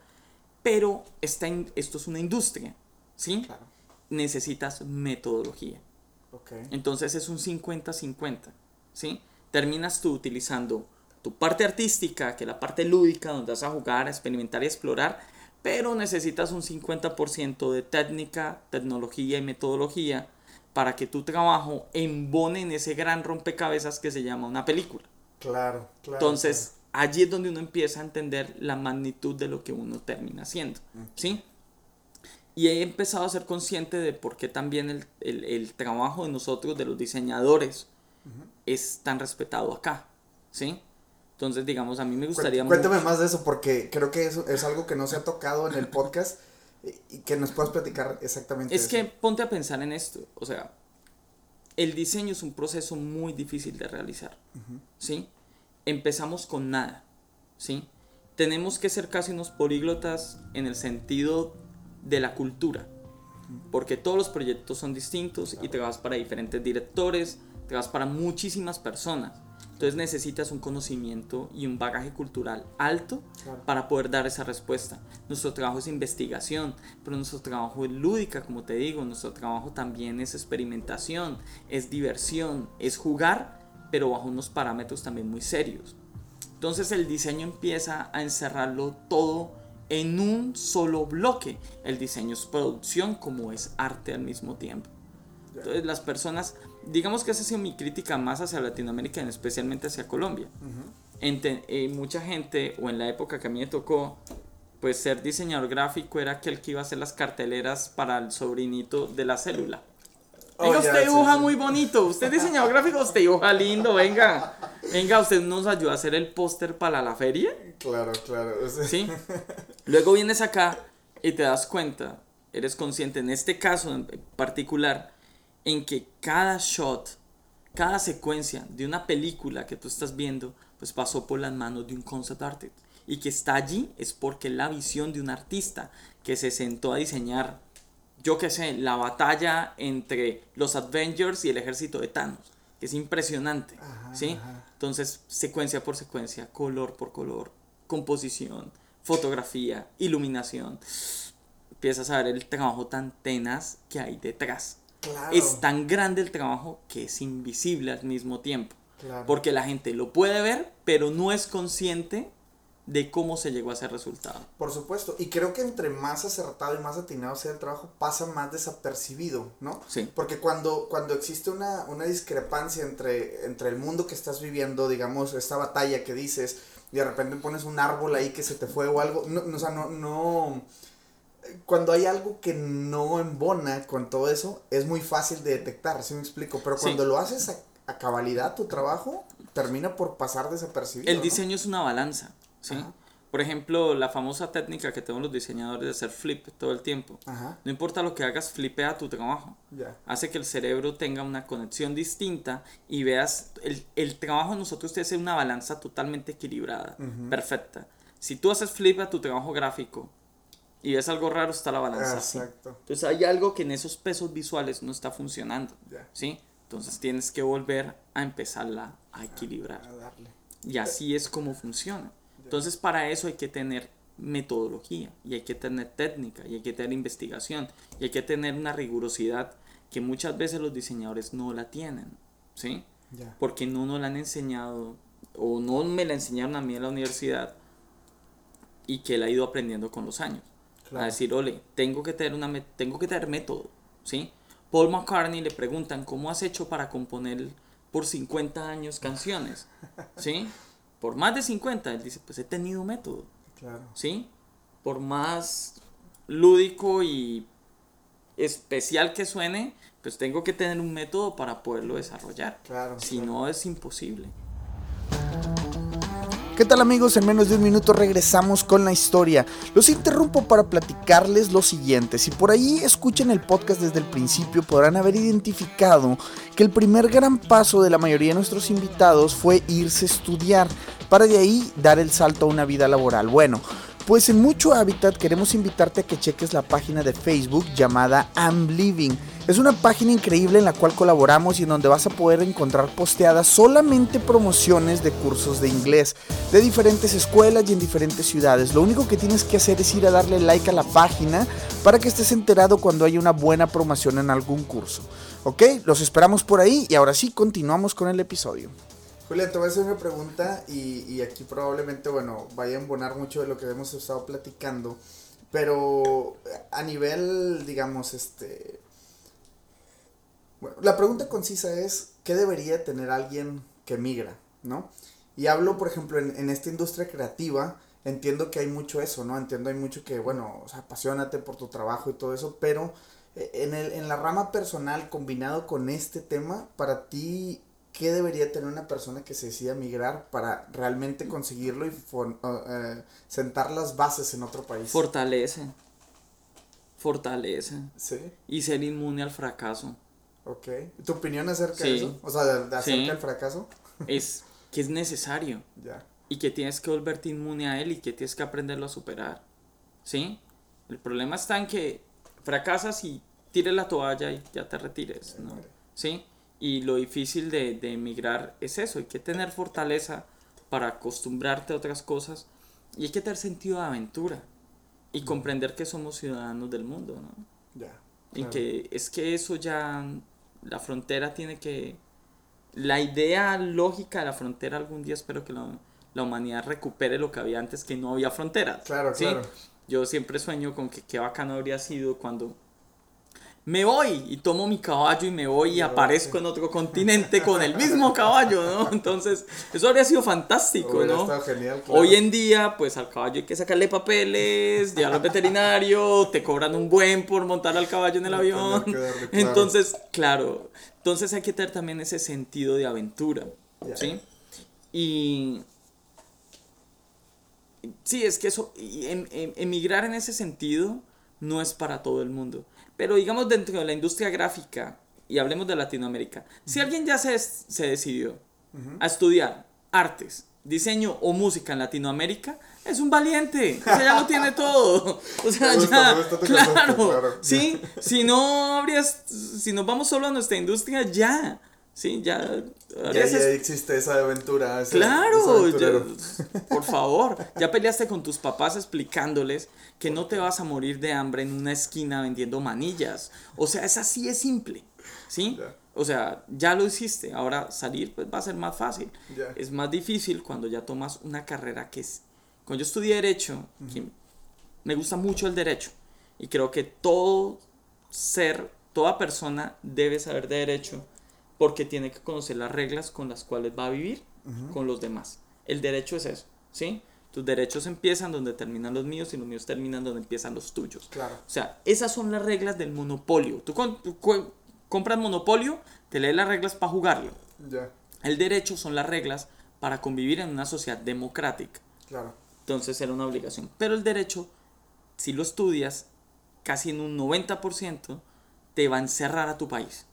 Pero esta esto es una industria, ¿sí? Claro. Necesitas metodología. Entonces es un 50-50, ¿sí? Terminas tú utilizando tu parte artística, que es la parte lúdica, donde vas a jugar, a experimentar y explorar, pero necesitas un 50% de técnica, tecnología y metodología para que tu trabajo embone en ese gran rompecabezas que se llama una película. Claro, claro. Entonces, allí es donde uno empieza a entender la magnitud de lo que uno termina haciendo, ¿sí? Y he empezado a ser consciente de por qué también el, el- el trabajo de nosotros, de los diseñadores, es tan respetado acá, ¿sí? Entonces, digamos, a mí me gustaría... Cuént- Cuéntame más de eso porque creo que eso es algo que no se ha tocado en el podcast y- que nos puedas platicar exactamente. Es que ponte a pensar en esto, o sea, el diseño es un proceso muy difícil de realizar, ¿sí? Empezamos con nada, ¿sí? Tenemos que ser casi unos políglotas en el sentido de la cultura, porque todos los proyectos son distintos y trabajas para diferentes directores, trabajas para muchísimas personas. Entonces necesitas un conocimiento y un bagaje cultural alto Claro. para poder dar esa respuesta. Nuestro trabajo es investigación, pero nuestro trabajo es lúdica, como te digo, nuestro trabajo también es experimentación, es diversión, es jugar, pero bajo unos parámetros también muy serios. Entonces el diseño empieza a encerrarlo todo en un solo bloque. El diseño es producción como es arte al mismo tiempo. Entonces las personas, digamos que esa ha sido mi crítica más hacia Latinoamérica, y especialmente hacia Colombia. Eh, mucha gente, o en la época que a mí me tocó, pues ser diseñador gráfico era aquel que iba a hacer las carteleras para el sobrinito de la célula. Oh, venga, usted dibuja muy bonito. Usted es diseñador gráfico, usted dibuja lindo, venga. Venga, usted nos ayuda a hacer el póster para la feria. Claro, claro. Sí. Luego vienes acá y te das cuenta, eres consciente en este caso en particular, en que cada shot, cada secuencia de una película que tú estás viendo, pues pasó por las manos de un concept artist. Y que está allí es porque la visión de un artista que se sentó a diseñar yo qué sé, la batalla entre los Avengers y el ejército de Thanos, que es impresionante, ¿sí? Entonces, secuencia por secuencia, color por color, composición, fotografía, iluminación. Empiezas a ver el trabajo tan tenaz que hay detrás. Es tan grande el trabajo que es invisible al mismo tiempo. Porque la gente lo puede ver, pero no es consciente de cómo se llegó a ese resultado. Por supuesto, y creo que entre más acertado y más atinado sea el trabajo, pasa más desapercibido, ¿no? Sí. Porque cuando, cuando existe una, una discrepancia entre, entre el mundo que estás viviendo, digamos, esta batalla que dices, y de repente pones un árbol ahí que se te fue o algo, no, o sea, no, no, cuando hay algo que no embona con todo eso, es muy fácil de detectar, ¿sí me explico? Pero cuando lo haces a, a, cabalidad tu trabajo, termina por pasar desapercibido. El diseño es una balanza. ¿sí? Por ejemplo, la famosa técnica que tenemos los diseñadores de hacer flip todo el tiempo. No importa lo que hagas, flipea tu trabajo. Hace que el cerebro tenga una conexión distinta y veas, el, el trabajo de nosotros hace una balanza totalmente equilibrada, perfecta. Si tú haces flip a tu trabajo gráfico y ves algo raro, está la balanza. Exacto. Entonces hay algo que en esos pesos visuales no está funcionando. ¿sí? Entonces tienes que volver a empezarla a equilibrar. Y así es como funciona. Entonces para eso hay que tener metodología y hay que tener técnica y hay que tener investigación y hay que tener una rigurosidad que muchas veces los diseñadores no la tienen, ¿sí? Porque no nos la han enseñado o no me la enseñaron a mí en la universidad y que la he ido aprendiendo con los años. A decir, ole, tengo que tener una tengo que tener método, ¿sí? Paul McCartney le preguntan, ¿cómo has hecho para componer por 50 años canciones? ¿Sí? por más de 50, él dice, pues he tenido método. Claro. ¿Sí? Por más lúdico y especial que suene, pues tengo que tener un método para poderlo desarrollar. Claro. Si no, es imposible. ¿Qué tal amigos? En menos de un minuto regresamos con la historia. Los interrumpo para platicarles lo siguiente. Si por ahí escuchan el podcast desde el principio podrán haber identificado que el primer gran paso de la mayoría de nuestros invitados fue irse a estudiar para de ahí dar el salto a una vida laboral. Bueno, pues en Mucho Hábitat queremos invitarte a que cheques la página de Facebook llamada I'm Living. Es una página increíble en la cual colaboramos y en donde vas a poder encontrar posteadas solamente promociones de cursos de inglés de diferentes escuelas y en diferentes ciudades. Lo único que tienes que hacer es ir a darle like a la página para que estés enterado cuando haya una buena promoción en algún curso. ¿Ok? Los esperamos por ahí y ahora sí continuamos con el episodio. Julia, te voy a hacer una pregunta y, y, aquí probablemente, bueno, vaya a embonar mucho de lo que hemos estado platicando, pero a nivel, digamos, este... Bueno, la pregunta concisa es, ¿qué debería tener alguien que migra, no? Y hablo, por ejemplo, en, en esta industria creativa, entiendo que hay mucho eso, ¿no? Entiendo hay mucho que, bueno, o sea, apasionate por tu trabajo y todo eso, pero eh, en, el, en la rama personal combinado con este tema, para ti, ¿qué debería tener una persona que se decida migrar para realmente conseguirlo y eh, sentar las bases en otro país? Fortalece. Fortalece. Sí. Y ser inmune al fracaso. Ok. ¿Tu opinión acerca de eso? O sea, de, acerca del fracaso. Es que es necesario. Ya. Y que tienes que volverte inmune a él y que tienes que aprenderlo a superar. ¿Sí? El problema está en que fracasas y tires la toalla y ya te retires. ¿no? ¿Sí? Y lo difícil de, emigrar es eso, hay que tener fortaleza para acostumbrarte a otras cosas y hay que tener sentido de aventura y comprender que somos ciudadanos del mundo, ¿no? Ya. Y que es que eso ya, la frontera tiene que, la idea lógica de la frontera algún día espero que lo, la humanidad recupere lo que había antes, que no había fronteras. Claro, ¿sí? claro. Yo siempre sueño con que qué bacano habría sido cuando me voy y tomo mi caballo y me voy y aparezco en otro continente con el mismo caballo, ¿no? Entonces, eso habría sido fantástico, ¿no? genial, claro. Hoy en día, pues al caballo hay que sacarle papeles, llevarlo al veterinario, te cobran un buen por montar al caballo en el avión. que darle, claro. Entonces, claro, entonces hay que tener también ese sentido de aventura. ¿sí? Y sí, es que eso, y em- em- emigrar en ese sentido no es para todo el mundo. Pero digamos dentro de la industria gráfica, y hablemos de Latinoamérica, si alguien ya se, se decidió a estudiar artes, diseño o música en Latinoamérica, es un valiente, o sea, ya lo tiene todo. O sea, Me gusta, ya, me gusta tu claro, claro. sí, si no habrías, si nos vamos solo a nuestra industria, ya, sí, ya, Ya, existe esa aventura. Claro, ya- por favor, ya peleaste con tus papás explicándoles que no te vas a morir de hambre en una esquina vendiendo manillas. O sea, es así de simple, ¿sí? O sea, ya lo hiciste, ahora salir pues va a ser más fácil. Es más difícil cuando ya tomas una carrera que es... Cuando yo estudié derecho, me gusta mucho el derecho y creo que todo ser, toda persona debe saber de derecho porque tiene que conocer las reglas con las cuales va a vivir con los demás. El derecho es eso, ¿sí? Tus derechos empiezan donde terminan los míos y los míos terminan donde empiezan los tuyos. Claro. O sea, esas son las reglas del monopolio. Tú, con- tú compras monopolio, te lees las reglas para jugarlo. Ya. El derecho son las reglas para convivir en una sociedad democrática. Claro. Entonces era una obligación. Pero el derecho, si lo estudias, casi en un 90% te va a encerrar a tu país.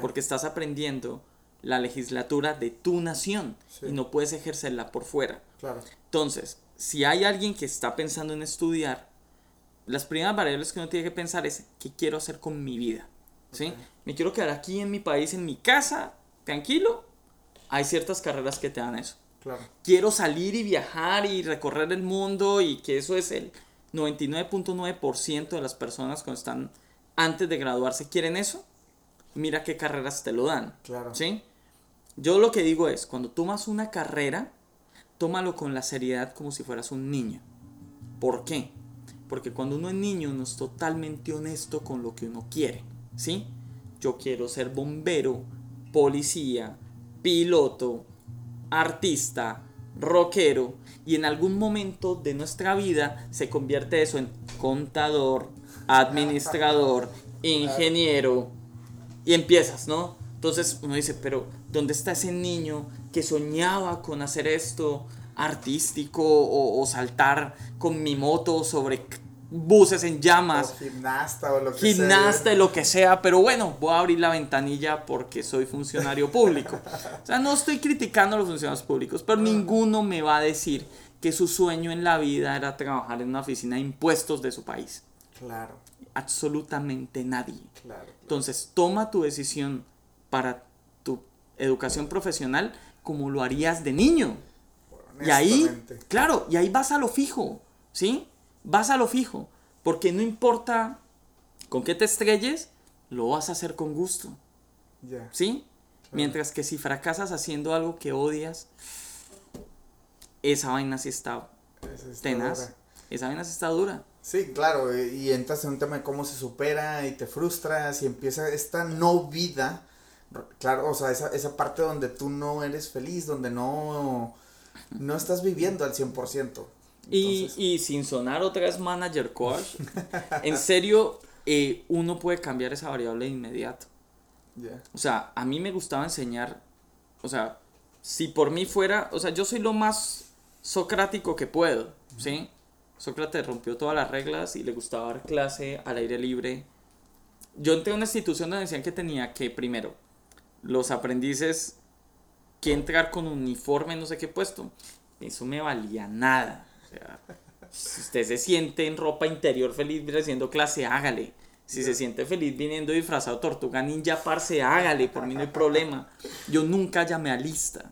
Porque estás aprendiendo la legislatura de tu nación Sí. y no puedes ejercerla por fuera. Claro. Entonces, si hay alguien que está pensando en estudiar, las primeras variables que uno tiene que pensar es qué quiero hacer con mi vida. ¿Sí? Me quiero quedar aquí en mi país, en mi casa, tranquilo. Hay ciertas carreras que te dan eso. Claro. Quiero salir y viajar y recorrer el mundo y que eso es el 99.9% de las personas cuando están antes de graduarse quieren eso. Mira qué carreras te lo dan. Claro. ¿Sí? Yo lo que digo es, cuando tomas una carrera, tómalo con la seriedad como si fueras un niño. ¿Por qué? Porque cuando uno es niño uno es totalmente honesto con lo que uno quiere, ¿sí? Yo quiero ser bombero, policía, piloto, artista, rockero, y en algún momento de nuestra vida se convierte eso en contador, administrador, ingeniero, y empiezas, ¿no? Entonces uno dice, pero ¿dónde está ese niño que soñaba con hacer esto artístico o, o saltar con mi moto sobre buses en llamas? O gimnasta o lo que Gimnasta, sea. lo que sea, pero bueno, voy a abrir la ventanilla porque soy funcionario público. O sea, no estoy criticando a los funcionarios públicos, pero ninguno me va a decir que su sueño en la vida era trabajar en una oficina de impuestos de su país. Claro. Absolutamente nadie. Claro. Entonces, toma tu decisión para tu educación profesional como lo harías de niño. Y ahí, claro, y ahí vas a lo fijo, ¿sí? Vas a lo fijo, porque no importa con qué te estrelles, lo vas a hacer con gusto. ¿sí? Mientras que si fracasas haciendo algo que odias, esa vaina sí está Esa está tenaz, dura. esa vaina sí está dura. Sí, claro, eh, y entras en un tema de cómo se supera y te frustras y empieza esta no vida, claro, o sea, esa, esa parte donde tú no eres feliz, donde no, no estás viviendo al 100%. Y, Entonces, y sin sonar otra vez manager coach, en serio, eh, uno puede cambiar esa variable de inmediato. ya, O sea, a mí me gustaba enseñar, o sea, si por mí fuera, o sea, yo soy lo más socrático que puedo, ¿sí? Sócrates rompió todas las reglas y le gustaba dar clase al aire libre. Yo entré a una institución donde decían que tenía que, primero, los aprendices que entrar con uniforme, no sé qué puesto. Eso me valía nada. O sea, si usted se siente en ropa interior feliz haciendo clase, hágale. Si se siente feliz viniendo disfrazado tortuga ninja, parce, hágale, por mí no hay problema. Yo nunca llamé a lista.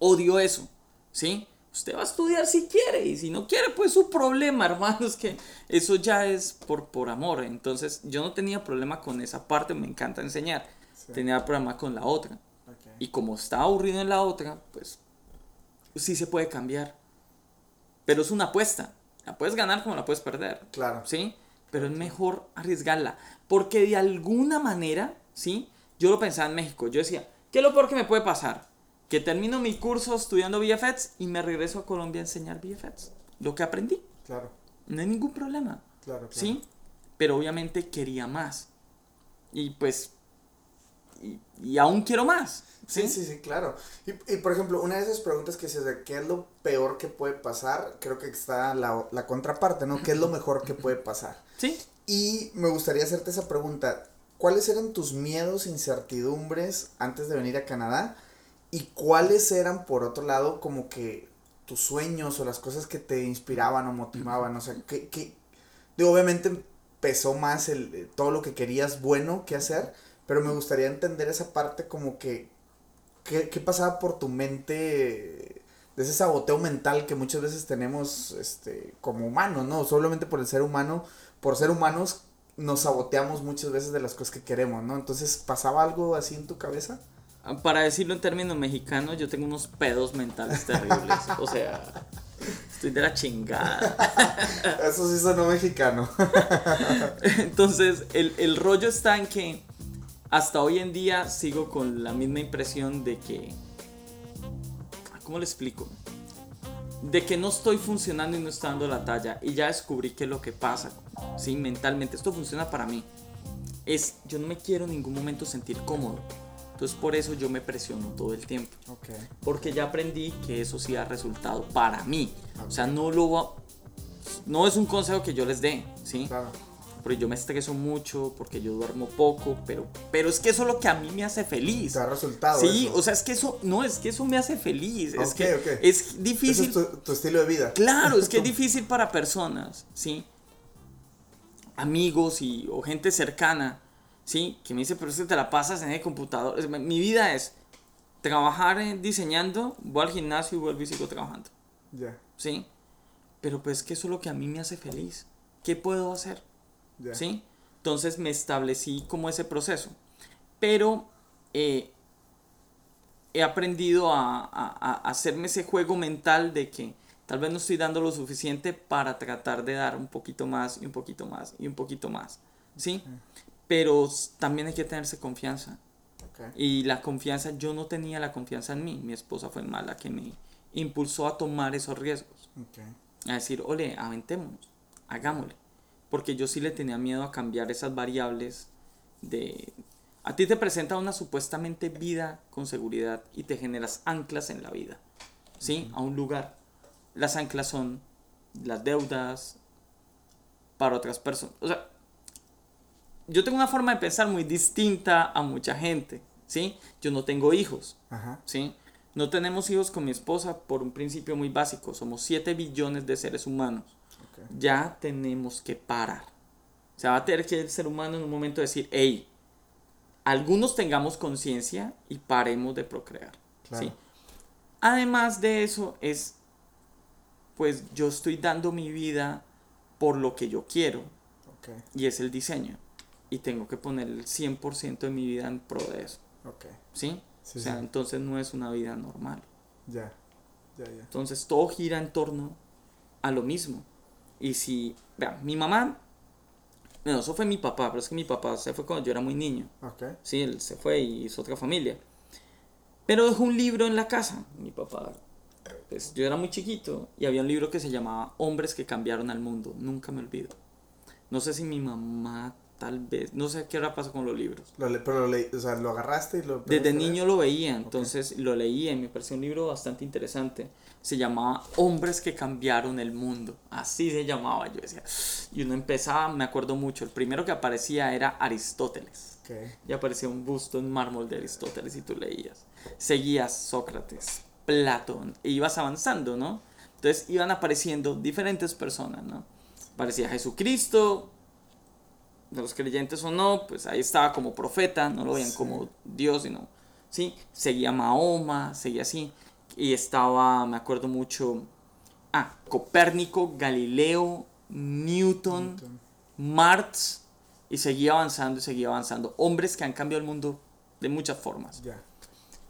Odio eso, ¿sí? Usted va a estudiar si quiere y si no quiere, pues su problema, hermano, es que eso ya es por, por amor. Entonces, yo no tenía problema con esa parte, me encanta enseñar. Sí. Tenía problema con la otra. Y como estaba aburrido en la otra, pues sí se puede cambiar. Pero es una apuesta. La puedes ganar como la puedes perder. Claro. ¿Sí? Pero es mejor arriesgarla. Porque de alguna manera, ¿sí? Yo lo pensaba en México. Yo decía, ¿qué es lo peor que me puede pasar? Que termino mi curso estudiando VFX y me regreso a Colombia a enseñar VFX. Lo que aprendí. Claro. No hay ningún problema. Claro, claro. ¿Sí? Pero obviamente quería más. Y pues. Y, y aún quiero más. Sí, sí, sí, claro. Y, y, por ejemplo, una de esas preguntas que dices de qué es lo peor que puede pasar, creo que está la, la contraparte, ¿no? ¿Qué es lo mejor que puede pasar? Sí. Y me gustaría hacerte esa pregunta. ¿Cuáles eran tus miedos, incertidumbres antes de venir a Canadá? ¿Y cuáles eran, por otro lado, como que tus sueños o las cosas que te inspiraban o motivaban? O sea, ¿qué, qué? Digo, obviamente pesó más el, todo lo que querías bueno que hacer, pero me gustaría entender esa parte como que, ¿qué, qué pasaba por tu mente de ese saboteo mental que muchas veces tenemos este, como humanos, ¿no? Solamente por el ser humano, por ser humanos, nos saboteamos muchas veces de las cosas que queremos, ¿no? Entonces, ¿pasaba algo así en tu cabeza? Para decirlo en términos mexicanos, yo tengo unos pedos mentales terribles. o sea, estoy de la chingada. Eso sí sonó mexicano. Entonces, el, el rollo está en que hasta hoy en día sigo con la misma impresión de que... ¿Cómo le explico? De que no estoy funcionando y no estoy dando la talla. Y ya descubrí que lo que pasa, ¿sí? Mentalmente, esto funciona para mí. Es, yo no me quiero en ningún momento sentir cómodo. Entonces por eso yo me presiono todo el tiempo. Okay. Porque ya aprendí que eso sí da resultado para mí. Okay. O sea, no lo no es un consejo que yo les dé, ¿sí? Claro. Porque yo me estreso mucho, porque yo duermo poco, pero, pero es que eso es lo que a mí me hace feliz. Te da resultado. Sí, eso. o sea, es que eso, no, es que eso me hace feliz. Es okay, que okay. es difícil. Ese es tu, tu, estilo de vida. Claro, es que es difícil para personas, ¿sí? Amigos y, o gente cercana, ¿sí? Que me dice, pero es que te la pasas en el computador. Mi vida es trabajar diseñando, voy al gimnasio y vuelvo y sigo trabajando. Ya. Yeah. ¿Sí? Pero pues que eso es lo que a mí me hace feliz. ¿Qué puedo hacer? Yeah. ¿Sí? Entonces me establecí como ese proceso. Pero eh, he aprendido a, a, a, hacerme ese juego mental de que tal vez no estoy dando lo suficiente para tratar de dar un poquito más y un poquito más y un poquito más. ¿Sí? Okay. Pero también hay que tenerse confianza. Okay. Y la confianza, yo no tenía la confianza en mí. Mi esposa fue mala que me impulsó a tomar esos riesgos. Okay. A decir, ole, aventémonos, hagámosle. Porque yo sí le tenía miedo a cambiar esas variables de... A ti te presenta una supuestamente vida con seguridad y te generas anclas en la vida, ¿sí? A un lugar. Las anclas son las deudas para otras personas. O sea, yo tengo una forma de pensar muy distinta a mucha gente, ¿sí? Yo no tengo hijos, Ajá. ¿sí? No tenemos hijos con mi esposa por un principio muy básico. Somos 7 billones de seres humanos. Okay. Ya tenemos que parar. O sea, va a tener que el ser humano en un momento decir, hey, algunos tengamos conciencia y paremos de procrear. Claro. ¿sí? Además de eso, es, pues yo estoy dando mi vida por lo que yo quiero. Okay. Y es el diseño. Y tengo que poner el 100% de mi vida en pro de eso. Okay. ¿Sí? Sí, o sea, sí. entonces no es una vida normal. Ya, ya, ya. Entonces todo gira en torno a lo mismo. Y si, vean, mi mamá, no, eso fue mi papá, pero es que mi papá se fue cuando yo era muy niño. Ok. Sí, él se fue y hizo otra familia. Pero dejó un libro en la casa, mi papá. Pues yo era muy chiquito y había un libro que se llamaba Hombres que cambiaron al mundo. Nunca me olvido. No sé si mi mamá tal vez, no sé qué hora pasa con los libros. Lo le, pero lo leí, o sea, lo agarraste y lo... Desde niño lo veía, entonces okay. lo leía y me pareció un libro bastante interesante. Se llamaba Hombres que cambiaron el mundo. Así se llamaba, yo decía. Y uno empezaba, me acuerdo mucho, el primero que aparecía era Aristóteles. Okay. Y aparecía un busto en mármol de Aristóteles y tú leías. Seguías Sócrates, Platón, e ibas avanzando, ¿no? Entonces iban apareciendo diferentes personas, ¿no? Aparecía Jesucristo, de los creyentes o no, pues ahí estaba como profeta, no lo veían sí. como Dios, sino, ¿sí? Seguía Mahoma, seguía así, y estaba, me acuerdo mucho, ah, Copérnico, Galileo, Newton, Newton. Marx, y seguía avanzando y seguía avanzando. Hombres que han cambiado el mundo de muchas formas. Yeah.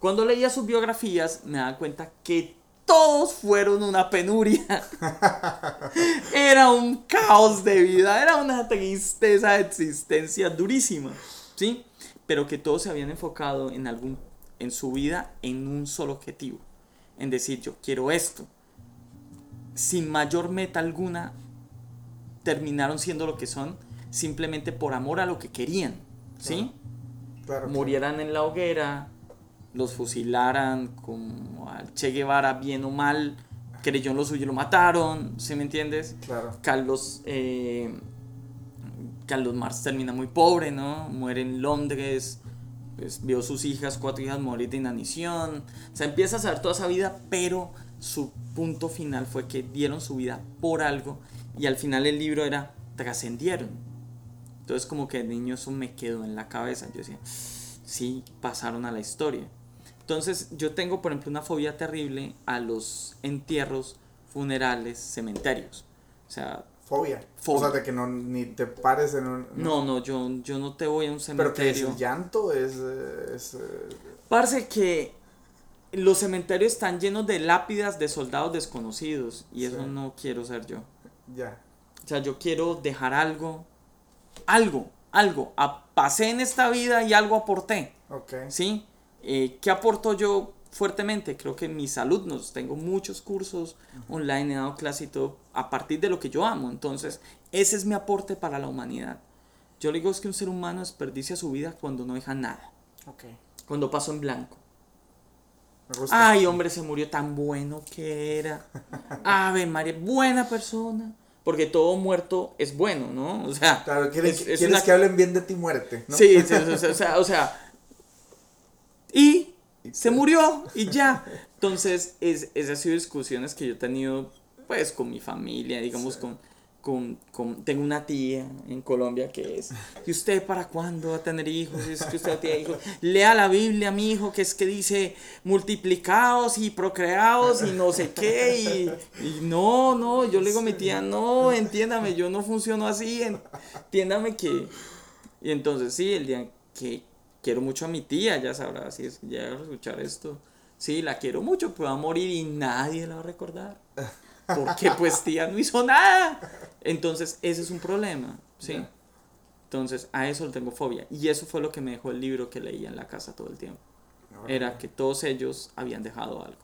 Cuando leía sus biografías me daba cuenta que todos fueron una penuria. era un caos de vida, era una tristeza de existencia durísima, ¿sí? Pero que todos se habían enfocado en algún en su vida en un solo objetivo, en decir yo quiero esto. Sin mayor meta alguna terminaron siendo lo que son simplemente por amor a lo que querían, ¿sí? Claro, Murieran en la hoguera, los fusilaran como al Che Guevara bien o mal, creyó en lo suyo y lo mataron, ¿sí me entiendes? Claro. Carlos, eh, Carlos Marx termina muy pobre, ¿no? Muere en Londres, pues, vio sus hijas, cuatro hijas morir de inanición, o sea, empieza a saber toda esa vida, pero su punto final fue que dieron su vida por algo y al final el libro era trascendieron. Entonces como que de niño eso me quedó en la cabeza, yo decía, sí, pasaron a la historia. Entonces yo tengo, por ejemplo, una fobia terrible a los entierros, funerales, cementerios. O sea, Fobia. Fobia. O sea, de que no, ni te pares en un... no, no, yo, yo no te voy a un Pero que es cementerio. el llanto, es... es eh, Parece que los cementerios están llenos de lápidas de soldados desconocidos y eso no quiero ser yo. ya. O sea, yo quiero dejar algo, algo, algo. A- pasé en esta vida y algo aporté, Ok. ¿sí? Eh, ¿Qué aporto yo fuertemente? Creo que mis alumnos, tengo muchos cursos online, he dado clase y todo, a partir de lo que yo amo. Entonces, ese es mi aporte para la humanidad. Yo le digo es que un ser humano desperdicia su vida cuando no deja nada, Ok. cuando pasó en blanco. Ay, hombre, se murió tan bueno que era. Ave María, buena persona. Porque todo muerto es bueno, ¿no? O sea, Claro, quieres, es- es quieres una- que hablen bien de ti, muerte, ¿no? Sí, sí, o sea, o sea, o sea, y se murió y ya. Entonces, es, esas han sido discusiones que yo he tenido, pues, con mi familia, digamos, Sí. con, con, con- Tengo una tía en Colombia que es, ¿y usted para cuándo va a tener hijos? Es que usted tiene hijos. Lea la Biblia, mi hijo, que es que dice multiplicados y procreados y no sé qué. Y, y no, no, yo le digo a mi tía, no, entiéndame, yo no funciono así, entiéndame que... Y entonces sí, el día que quiero mucho a mi tía, ya sabrá si es llega a escuchar esto. Sí, la quiero mucho, pero va a morir y nadie la va a recordar. Porque pues tía no hizo nada. Entonces ese es un problema, ¿sí? Entonces a eso le tengo fobia. Y eso fue lo que me dejó el libro que leía en la casa todo el tiempo. Ahora, Era que todos ellos habían dejado algo.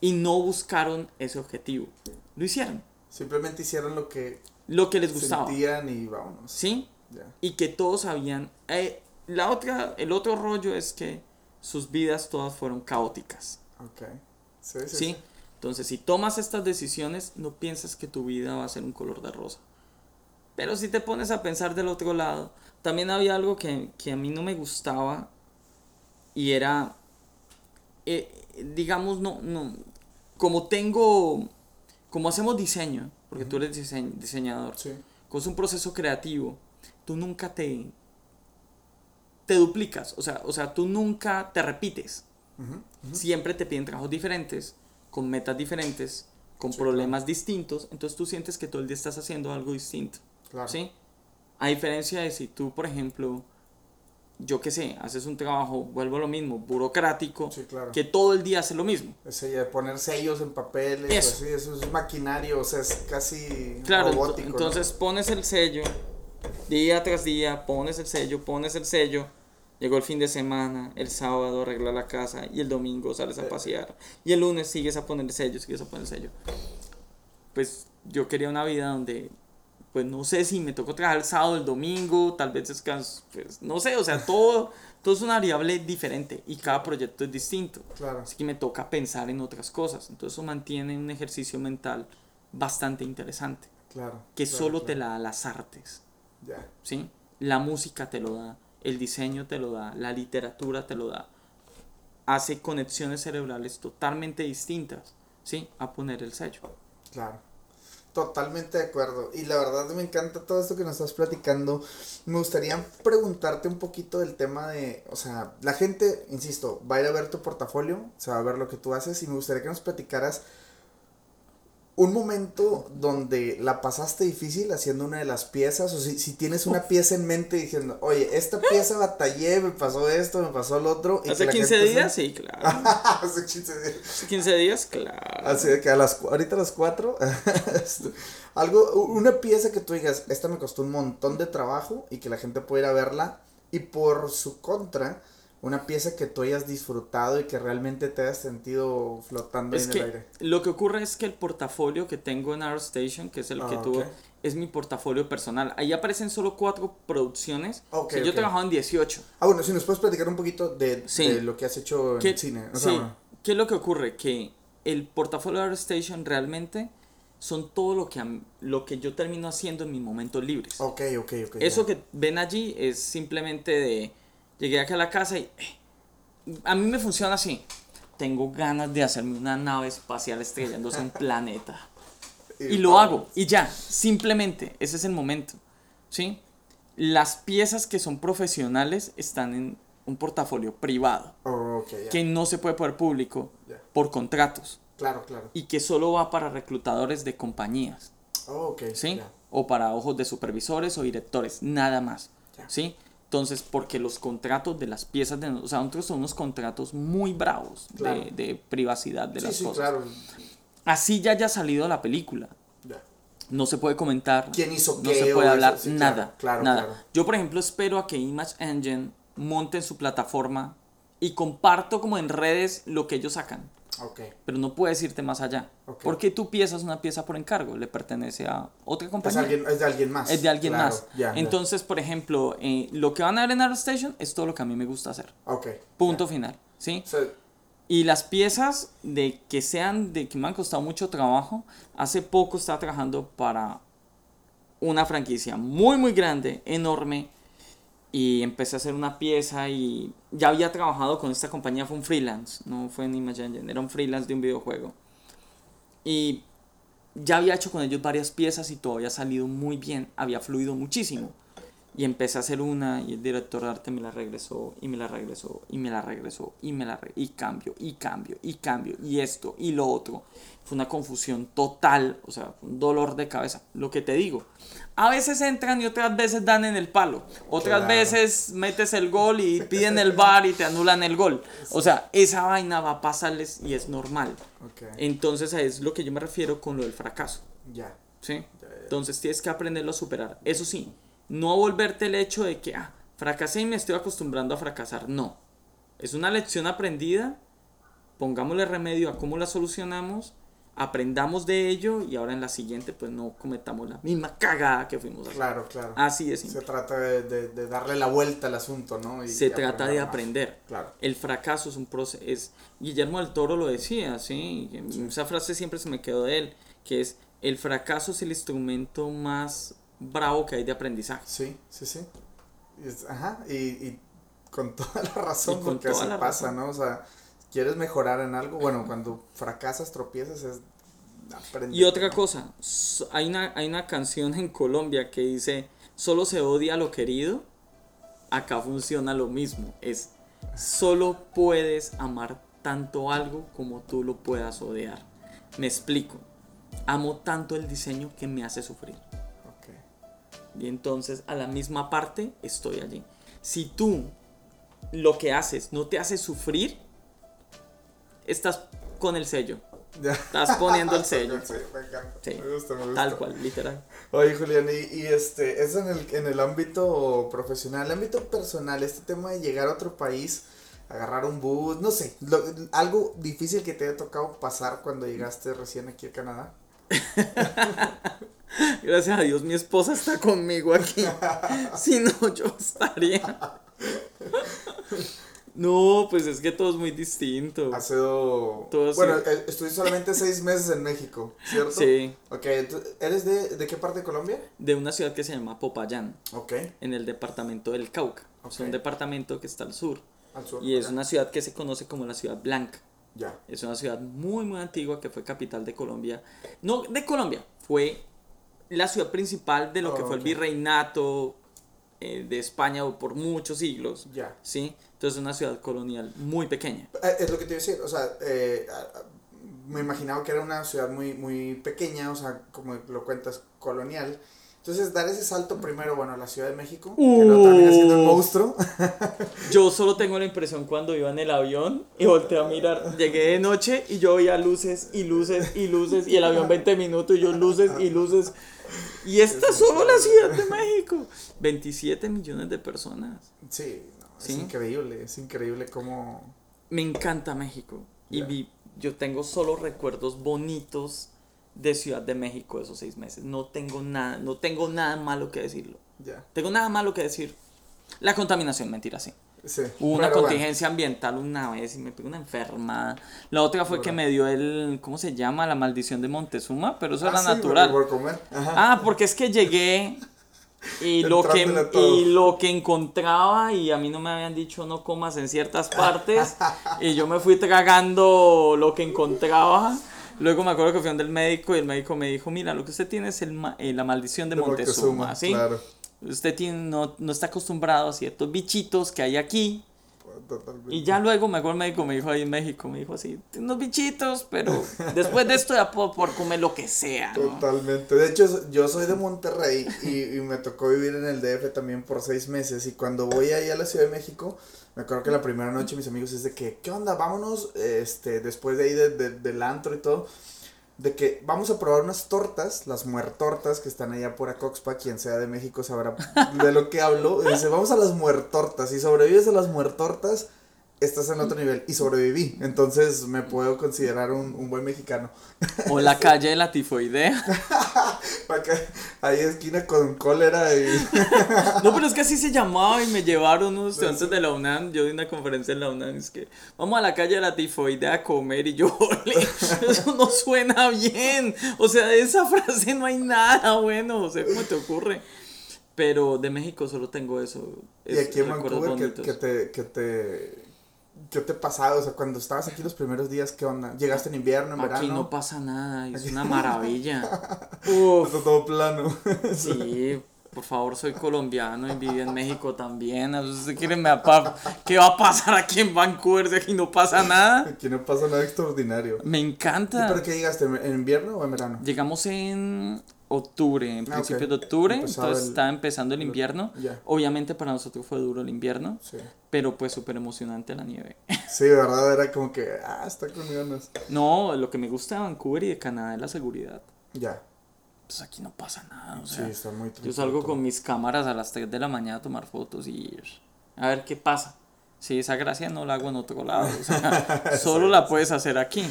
Y no buscaron ese objetivo. Lo hicieron. Simplemente hicieron lo que Lo que les gustaba. sentían y vámonos. ¿Sí? Ya. y que todos habían eh, la otra el otro rollo es que sus vidas todas fueron caóticas Ok. Sí, sí. ¿sí? entonces si tomas estas decisiones no piensas que tu vida va a ser un color de rosa pero si te pones a pensar del otro lado también había algo que, que a mí no me gustaba y era eh, digamos no no como tengo como hacemos diseño porque tú eres diseñ- diseñador Sí. como es un proceso creativo, tú nunca te te duplicas, o sea, o sea, tú nunca te repites. Siempre te piden trabajos diferentes, con metas diferentes, con Sí, problemas distintos, entonces tú sientes que todo el día estás haciendo algo distinto, Claro. ¿sí? A diferencia de si tú, por ejemplo, yo qué sé, haces un trabajo, vuelvo a lo mismo, burocrático, Sí, claro. que todo el día hace lo mismo. Ese poner sellos en papeles, Eso. así, eso es maquinario, o sea, es casi Claro, robótico. entonces pones el sello, día tras día, pones el sello, pones el sello, llegó el fin de semana, el sábado arregla la casa y el domingo sales a Eh. pasear y el lunes sigues a poner el sello, sigues a poner el sello. Pues yo quería una vida donde, pues no sé si me tocó trabajar el sábado, el domingo, tal vez descanso, pues no sé, o sea, todo, todo es una variable diferente y cada proyecto es distinto. Claro. Así que me toca pensar en otras cosas. Entonces eso mantiene un ejercicio mental bastante interesante Claro. que claro, solo te la da las artes, Ya. ¿sí? La música te lo da, el diseño te lo da, la literatura te lo da. Hace conexiones cerebrales totalmente distintas, ¿sí? A poner el sello. Claro. Totalmente de acuerdo. Y la verdad me encanta todo esto que nos estás platicando. Me gustaría preguntarte un poquito del tema de, o sea, la gente, insisto, va a ir a ver tu portafolio, se va a ver lo que tú haces y me gustaría que nos platicaras un momento donde la pasaste difícil haciendo una de las piezas, o si, si tienes una pieza en mente diciendo, oye, esta pieza batallé, me pasó esto, me pasó lo otro. ¿Hace 15 días? Sí, claro. Hace 15 días. Hace 15 días, claro. Así de que a las, ahorita a las 4, algo, una pieza que tú digas, esta me costó un montón de trabajo y que la gente pudiera verla, y por su contra, una pieza que tú hayas disfrutado y que realmente te hayas sentido flotando Es en que el aire. lo que ocurre es que el portafolio que tengo en ArtStation, que es el que Ah, tuvo, es mi portafolio personal. Ahí aparecen solo cuatro producciones. Ok, O sea, yo he trabajado en 18. Ah, bueno, si nos puedes platicar un poquito de, Sí. de lo que has hecho en ¿Qué, cine. O sí, ¿qué es lo que ocurre? Que el portafolio de ArtStation realmente son todo lo que, lo que yo termino haciendo en mis momentos libres. ok, ok, ok. Eso que ven allí es simplemente de... Llegué acá a la casa y... eh, a mí me funciona así. Tengo ganas de hacerme una nave espacial estrellándose en un planeta. Y lo hago. Y ya. Simplemente. Ese es el momento. ¿Sí? Las piezas que son profesionales están en un portafolio privado. Oh, ok, ya. Que no se puede poner público por contratos. Claro, claro. Y que solo va para reclutadores de compañías. Oh, ok. ¿sí? O para ojos de supervisores o directores, nada más. ¿sí? Entonces, porque los contratos de las piezas de... O sea, nosotros son unos contratos muy bravos Claro. de, de privacidad de Sí, las sí, cosas. claro. Así ya haya salido la película. Ya. No se puede comentar. ¿Quién hizo No qué se puede eso? hablar Sí, nada. claro, nada. Yo, por ejemplo, espero a que Image Engine monte en su plataforma y comparto como en redes lo que ellos sacan. Ok. Pero no puedes irte más allá. Porque tu pieza es una pieza por encargo. Le pertenece a otra Es, compañía. alguien, es de alguien más. Es de alguien Claro, más. Entonces, por ejemplo, eh, lo que van a ver en ArtStation es todo lo que a mí me gusta hacer. Ok. Punto final. ¿Sí? Y las piezas de que sean, de que me han costado mucho trabajo, hace poco estaba trabajando para una franquicia muy, muy grande, enorme, y empecé a hacer una pieza y ya había trabajado con esta compañía, fue un freelance, no fue en Image Engine, era un freelance de un videojuego. Y ya había hecho con ellos varias piezas y todo había salido muy bien, había fluido muchísimo. Y empecé a hacer una y el director de arte me la regresó y me la regresó y me la regresó y me la re- y cambio y cambio y cambio y esto y lo otro. Fue una confusión total, o sea, un dolor de cabeza. Lo que te digo, a veces entran y otras veces dan en el palo. Otras Claro. veces metes el gol y piden el bar y te anulan el gol. O sea, esa vaina va a pasarles y es normal. ok. Entonces es lo que yo me refiero con lo del fracaso. Ya. ¿sí? Ya, ya. Entonces tienes que aprenderlo a superar. Eso sí, no volverte el hecho de que, ah, fracasé y me estoy acostumbrando a fracasar. No. Es una lección aprendida. Pongámosle remedio a cómo la solucionamos. Aprendamos de ello y ahora en la siguiente pues no cometamos la misma cagada que fuimos a. Claro, claro. Así de Se trata de, de- de darle la vuelta al asunto, ¿no? Y- Se trata de más. aprender. Claro. El fracaso es un proceso. Es, Guillermo del Toro lo decía, ¿sí? Esa frase siempre se me quedó de él, que es, el fracaso es el instrumento más bravo que hay de aprendizaje. Sí, sí, sí. Es- ajá, y, y con toda la razón, con porque así pasa, razón. ¿no? O sea, quieres mejorar en algo, bueno, cuando fracasas, tropiezas, es aprender. Y otra cosa, hay una, hay una canción en Colombia que dice, solo se odia lo querido, acá funciona lo mismo, es, solo puedes amar tanto algo como tú lo puedas odiar. Me explico, amo tanto el diseño que me hace sufrir. Y entonces a la misma parte estoy allí. Si tú lo que haces no te hace sufrir, estás con el sello. Ya. Estás poniendo el sello. Sí, me encanta. Sí, Me gusta, me gusta. Tal cual, literal. Oye, Julián, y, y este, eso en el, en el ámbito profesional, el ámbito personal, este tema de llegar a otro país, agarrar un bus, no sé, lo- algo difícil que te haya tocado pasar cuando llegaste recién aquí a Canadá. Gracias a Dios mi esposa está conmigo aquí. si no, yo estaría. No, pues es que todo es muy distinto. Ha sido... Todo bueno, sí. eh, estuviste solamente seis meses en México, ¿cierto? Sí, Ok, ¿eres de, de qué parte de Colombia? de una ciudad que se llama Popayán, Ok, en el departamento del Cauca. Es un departamento que está al sur. al sur. Y es una ciudad que se conoce como la ciudad blanca. Ya, Es una ciudad muy, muy antigua que fue capital de Colombia. No de Colombia, fue la ciudad principal de lo que fue el virreinato eh, de España por muchos siglos. ya. ¿sí? Entonces es una ciudad colonial muy pequeña. Eh, Es lo que te iba a decir, o sea, eh, me imaginaba que era una ciudad muy, muy pequeña, o sea, como lo cuentas, colonial. Entonces, dar ese salto primero, bueno, a la Ciudad de México, que no termina siendo el Uh. monstruo. Yo solo tengo la impresión cuando iba en el avión y volteé a mirar. Llegué de noche y yo veía luces y luces y luces y el avión 20 minutos y yo luces y luces. Y esta es solo la Ciudad de México. 27 millones de personas. Sí, no, es ¿Sí? increíble, es increíble cómo... Me encanta México. Y vi- yo tengo solo recuerdos bonitos de Ciudad de México esos seis meses. No tengo nada, no tengo nada malo que decirlo. Ya, Tengo nada malo que decir. La contaminación, mentira, sí. sí. Hubo una Pero bueno, contingencia ambiental una vez y me pegó una enfermada. La otra fue que me dio el, ¿cómo se llama? La maldición de Montezuma, pero eso ah, era sí, natural. Por, comer. Ah, porque es que llegué y lo que, y lo que encontraba y a mí no me habían dicho no comas en ciertas partes y yo me fui tragando lo que encontraba. Luego me acuerdo que fui donde el médico y el médico me dijo, mira, lo que usted tiene es el ma- eh, la maldición de, De Montezuma, ¿sí? Claro, Usted tiene, no, no está acostumbrado a ciertos bichitos que hay aquí. Totalmente. Y ya luego me acuerdo el médico me dijo ahí en México, me dijo así, "Tiene unos bichitos, pero después de esto ya puedo por comer lo que sea, ¿no? Totalmente. De hecho, yo soy de Monterrey y, y me tocó vivir en el DF también por seis meses. Y cuando voy ahí a la Ciudad de México, me acuerdo que la primera noche mis amigos es de que, ¿qué onda? Vámonos, este, después de ahí de- de- del antro y todo, de que vamos a probar unas tortas, las muertortas que están allá por Acoxpa, quien sea de México sabrá de lo que hablo. Dice, vamos a las muertortas. Si sobrevives a las muertortas, estás en otro nivel. Y sobreviví. Entonces me puedo considerar un, un buen mexicano. O la calle de la tifoidea. Ahí esquina con cólera y... No, pero es que así se llamaba y me llevaron unos estudiantes de la UNAM. Yo di una conferencia en la UNAM. Es que vamos a la calle de la tifoidea a comer. Y yo, ole, eso no suena bien. O sea, de esa frase no hay nada bueno. O sea, ¿cómo te ocurre? Pero de México solo tengo eso. Y aquí en Vancouver, que, que te, que te... ¿Qué te pasaba? O sea, cuando estabas aquí los primeros días, ¿qué onda? ¿Llegaste en invierno, en Aquí verano? no pasa nada, es una maravilla. Uf, Está todo plano. sí, por favor, soy colombiano y viví en México también. ¿Usted quiere me qué va a pasar aquí en Vancouver si aquí no pasa nada? Aquí no pasa nada extraordinario. Me ¿Y encanta. pero qué llegaste? ¿En invierno o en verano? Llegamos en octubre, en Ah, principios ok. de octubre, Empezaba entonces el- estaba empezando el el- invierno. Obviamente para nosotros fue duro el invierno, Sí. pero pues súper emocionante la nieve. Sí, ¿verdad? Era como que, ah, está con ganas. No, lo que me gusta de Vancouver y de Canadá es la seguridad. Ya. Pues aquí no pasa nada, o Sí, está muy Yo salgo con mis cámaras a las 3 de la mañana a tomar fotos y a ver qué pasa. Si esa gracia no la hago en otro lado, o sea, solo la puedes hacer aquí.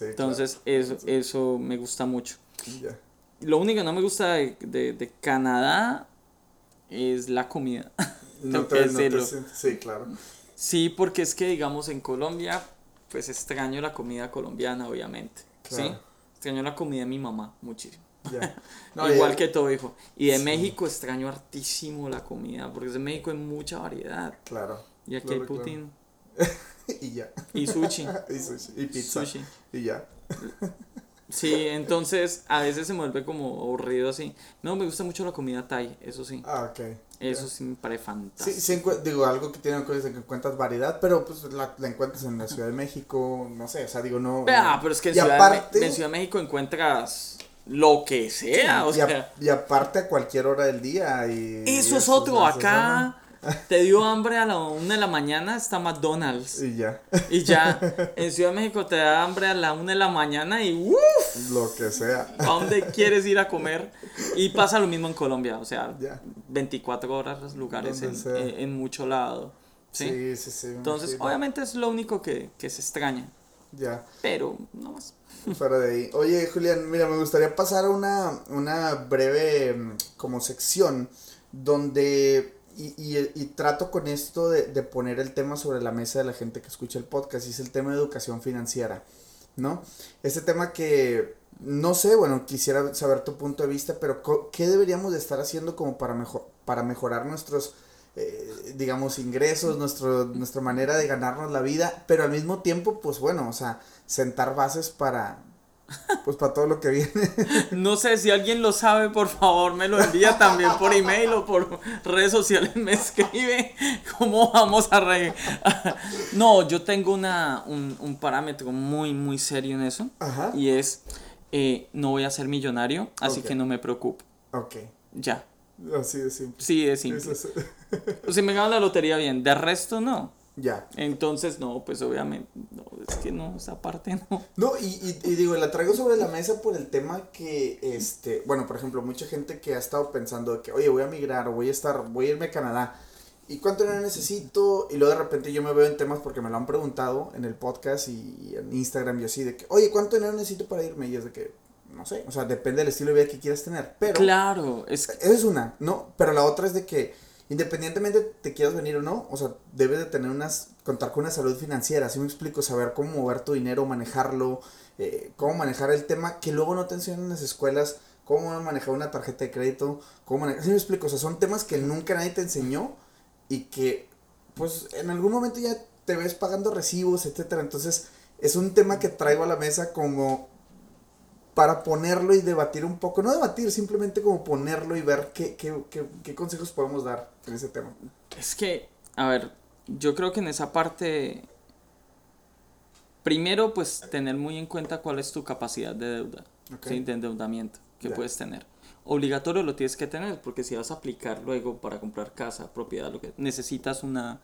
Entonces, eso, eso me gusta mucho. claro. Lo único que no me gusta de, de, de Canadá es la comida. No te, no te Sí, claro. Sí, porque es que, digamos, en Colombia, pues extraño la comida colombiana, obviamente. ¿Sí? Extraño la comida de mi mamá muchísimo. No, Igual que todo, hijo. Y de Sí. México extraño hartísimo la comida, porque en México hay mucha variedad. Claro. Y aquí Claro, hay claro. Putin y ya. y sushi. y, sushi, y pizza. sushi. Y ya. Sí, entonces a veces se me vuelve como aburrido así. No, me gusta mucho la comida Thai, eso sí. Ah, ok. Eso sí me parece Sí, fantástico. sí encu- digo, algo que tiene que que encuentras variedad, pero pues la, la encuentras en la Ciudad de México, no sé, o sea, digo, no... Ah, pero es que en Ciudad, de en Ciudad de México encuentras lo que sea, o y, a- sea. y aparte a cualquier hora del día y... Eso y es otro, acá te dio hambre a la una de la mañana, está McDonald's. Y ya, Y ya, en Ciudad de México te da hambre a la una de la mañana y ¡uf! lo que sea. ¿A dónde quieres ir a comer? Y pasa lo mismo en Colombia, o sea, Ya. 24 horas lugares en, Donde sea. en, en mucho lado. ¿sí? Sí, sí, sí. Entonces, imagino. obviamente es lo único que, que se extraña, Ya, pero no más. fuera de ahí. Oye, Julián, mira, me gustaría pasar a una, una breve mm, como sección donde... Y, y, y trato con esto de, de poner el tema sobre la mesa de la gente que escucha el podcast, y es el tema de educación financiera, ¿no? Este tema que, no sé, bueno, quisiera saber tu punto de vista, pero ¿qué deberíamos de estar haciendo como para, mejor, para mejorar nuestros, eh, digamos, ingresos, nuestro, nuestra manera de ganarnos la vida, pero al mismo tiempo, pues bueno, o sea, sentar bases para, Pues para todo lo que viene. No sé si alguien lo sabe, por favor me lo envía también por email o por redes sociales. Me escribe cómo vamos a re... No, yo tengo una, un, un parámetro muy, muy serio en eso. Ajá. Y es, eh, no voy a ser millonario, así que no me preocupo. Ok. Ya. Así de simple. Sí, es simple. Es- Si me gano la lotería, bien. De resto, no. Ya. Entonces, no, pues obviamente, no, es que no, esa parte no. No, y, y, y digo, la traigo sobre la mesa por el tema que, este, bueno, por ejemplo, mucha gente que ha estado pensando que, oye, voy a migrar o voy a estar, voy a irme a Canadá. ¿Y cuánto dinero necesito? Y luego de repente yo me veo en temas porque me lo han preguntado en el podcast y en Instagram y así, de que, oye, ¿cuánto dinero necesito para irme? Y es de que, no sé, o sea, depende del estilo de vida que quieras tener. Pero, Claro, es esa es una, ¿no? Pero la otra es de que, independientemente te quieras venir o no, o sea, debes de tener unas, contar con una salud financiera, así me explico, saber cómo mover tu dinero, manejarlo, eh, cómo manejar el tema que luego no te enseñan en las escuelas, cómo manejar una tarjeta de crédito, cómo manejar, así me explico, o sea, son temas que nunca nadie te enseñó y que, pues, en algún momento ya te ves pagando recibos, etcétera, entonces, es un tema que traigo a la mesa como para ponerlo y debatir un poco, no debatir, simplemente como ponerlo y ver qué, qué, qué, qué consejos podemos dar en ese tema. Es que, a ver, yo creo que en esa parte, primero, pues tener muy en cuenta cuál es tu capacidad de deuda, Ok. ¿sí? de endeudamiento que puedes tener. Obligatorio lo tienes que tener, porque si vas a aplicar luego para comprar casa, propiedad, lo que necesitas una,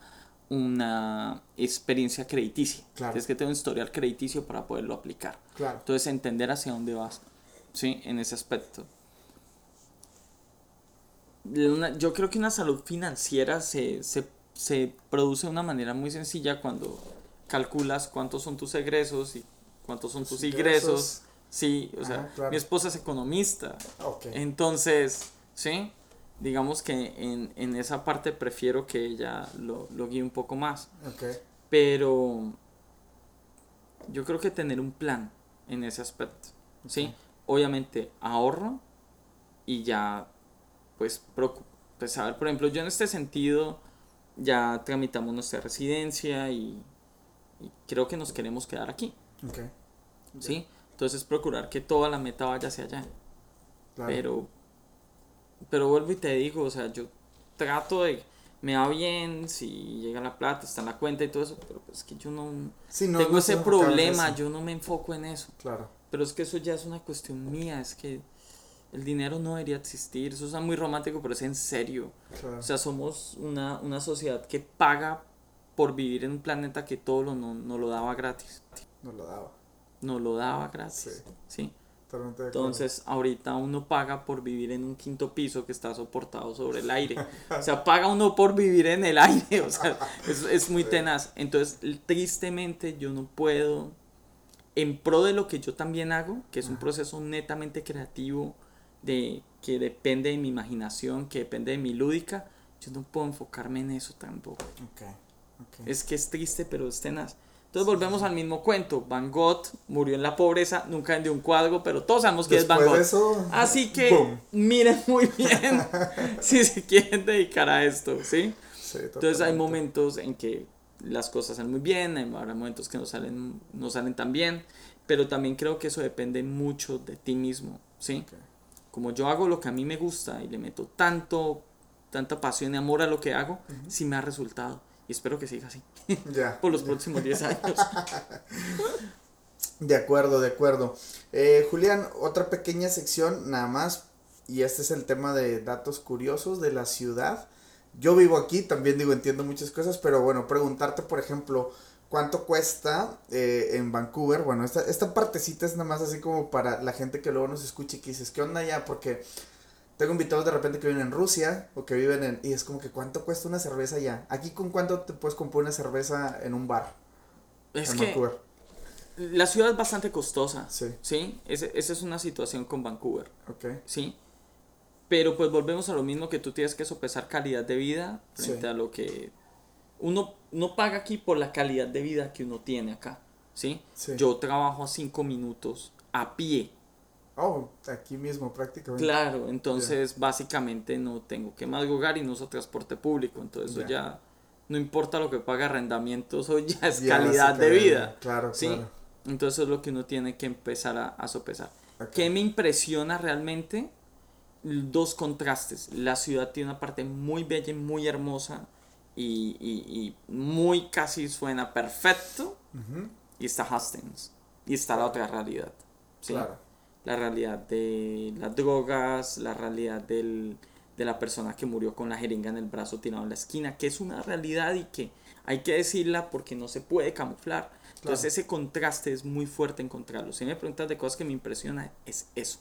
una experiencia crediticia. Claro. Tienes que tener un historial crediticio para poderlo aplicar. Claro. Entonces, entender hacia dónde vas, ¿sí? En ese aspecto. Una- yo creo que una salud financiera se, se, se produce de una manera muy sencilla cuando calculas cuántos son tus egresos y cuántos son tus ingresos. ingresos. Sí, o sea, claro. mi esposa es economista. Entonces, ¿sí? Digamos que en, en esa parte prefiero que ella lo, lo guíe un poco más. Ok. Pero yo creo que tener un plan en ese aspecto, ¿sí? Obviamente ahorro y ya, pues, pues, a ver, por ejemplo, yo en este sentido ya tramitamos nuestra residencia y, y creo que nos queremos quedar aquí, Ok. ¿sí? Entonces procurar que toda la meta vaya hacia allá. Claro. Pero, pero vuelvo y te digo, o sea, yo trato de, me va bien, si llega la plata, está en la cuenta y todo eso, pero pues es que yo no, Sí, no- tengo no ese problema, yo no me enfoco en eso. Claro. Pero es que eso ya es una cuestión mía, es que el dinero no debería existir, eso es muy romántico, pero es en serio. Claro. O sea, somos una, una sociedad que paga por vivir en un planeta que todo lo, no, no lo daba gratis. no lo daba. No lo daba gratis. Sí. ¿sí? Totalmente. Entonces, ahorita uno paga por vivir en un quinto piso que está soportado sobre el aire. O sea, paga uno por vivir en el aire. O sea, es, es muy tenaz. Entonces, tristemente, yo no puedo, en pro de lo que yo también hago, que es un proceso netamente creativo, de, que depende de mi imaginación, que depende de mi lúdica, yo no puedo enfocarme en eso tampoco. Es que es triste, pero es tenaz. Entonces volvemos al mismo cuento. Van Gogh murió en la pobreza, nunca vendió un cuadro, pero todos sabemos que es Van Gogh. eso. Así que boom. miren muy bien si se quieren dedicar a esto, ¿sí? Sí, Entonces hay momentos en que las cosas salen muy bien, hay habrá momentos que no salen, no salen tan bien, pero también creo que eso depende mucho de ti mismo, ¿sí? Como yo hago lo que a mí me gusta y le meto tanto, tanta pasión y amor a lo que hago, sí me ha resultado. Y espero que siga así Ya. por los próximos 10 años. De acuerdo, de acuerdo. Eh, Julián, otra pequeña sección nada más. Y este es el tema de datos curiosos de la ciudad. Yo vivo aquí, también digo, entiendo muchas cosas, pero bueno, preguntarte, por ejemplo, ¿cuánto cuesta eh, en Vancouver? Bueno, esta, esta partecita es nada más así como para la gente que luego nos escucha y que dices, ¿qué onda ya? Porque tengo invitados de repente que viven en Rusia o que viven en... Y es como que, ¿cuánto cuesta una cerveza ya? Aquí con cuánto te puedes comprar una cerveza en un bar Es en que Vancouver. la ciudad es bastante costosa. Sí. Sí, Ese- esa es una situación con Vancouver. Ok. Sí. Pero pues volvemos a lo mismo que tú tienes que sopesar calidad de vida frente Sí. a lo que uno no paga aquí por la calidad de vida que uno tiene acá. ¿Sí? Sí. Yo trabajo a cinco minutos a pie. Oh, aquí mismo prácticamente. Claro, entonces básicamente no tengo que madrugar y no uso transporte público. Entonces eso Ya. no importa lo que paga arrendamientos, eso ya es calidad de calidad, vida. Claro, ¿sí? claro. Entonces es lo que uno tiene que empezar a, a sopesar. ¿Qué me impresiona realmente? Dos contrastes. La ciudad tiene una parte muy bella y muy hermosa y, y, muy casi suena perfecto. Y está Hastings. Y está la otra realidad. ¿sí? La realidad de las drogas, la realidad del, de la persona que murió con la jeringa en el brazo tirado en la esquina, que es una realidad y que hay que decirla porque no se puede camuflar. Entonces ese contraste es muy fuerte encontrarlo. Si me preguntas de cosas que me impresionan, es eso.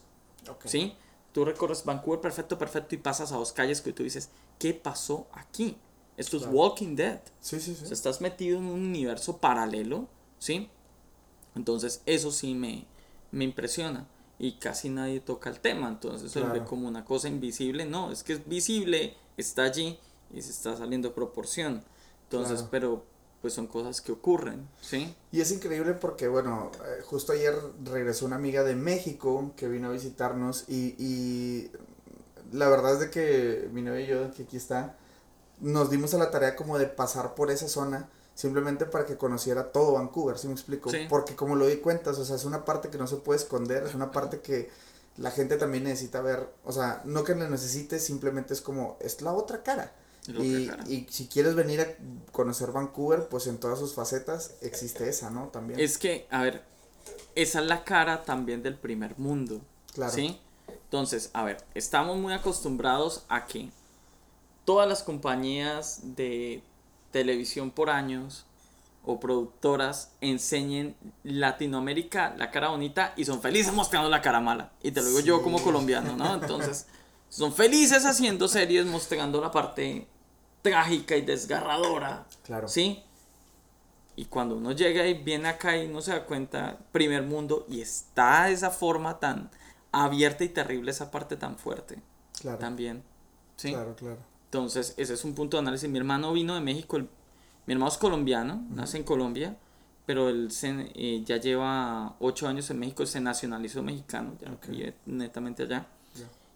¿Sí? Tú recorres Vancouver perfecto, perfecto y pasas a dos calles que tú dices, ¿qué pasó aquí? Esto es Walking Dead. Sí, sí, sí. O estás metido en un universo paralelo, ¿sí? Entonces eso sí me, me impresiona y casi nadie toca el tema, entonces se ve como una cosa invisible, no, es que es visible, está allí y se está saliendo de proporción, entonces, pero pues son cosas que ocurren, ¿sí? Y es increíble porque, bueno, eh, justo ayer regresó una amiga de México que vino a visitarnos y, y la verdad es de que mi novia y yo, que aquí está, nos dimos a la tarea como de pasar por esa zona simplemente para que conociera todo Vancouver, ¿sí me explico? Porque como lo di cuentas, o sea, es una parte que no se puede esconder, es una parte que la gente también necesita ver, o sea, no que la necesite, simplemente es como, es la otra cara. Y, y, si quieres venir a conocer Vancouver, pues en todas sus facetas existe esa, ¿no? También. Es que, a ver, esa es la cara también del primer mundo. Claro. ¿Sí? Entonces, a ver, estamos muy acostumbrados a que todas las compañías de televisión por años o productoras enseñen Latinoamérica la cara bonita y son felices mostrando la cara mala. Y te lo digo yo como colombiano, ¿no? Entonces, son felices haciendo series mostrando la parte trágica y desgarradora. Claro. ¿Sí? Y cuando uno llega y viene acá y no se da cuenta, primer mundo, y está esa forma tan abierta y terrible, esa parte tan fuerte. Claro. También. ¿Sí? Claro, claro. Entonces, ese es un punto de análisis. Mi hermano vino de México, mi hermano es colombiano, nace en Colombia, pero él eh, ya lleva ocho años en México, se nacionalizó mexicano, ya vive netamente allá.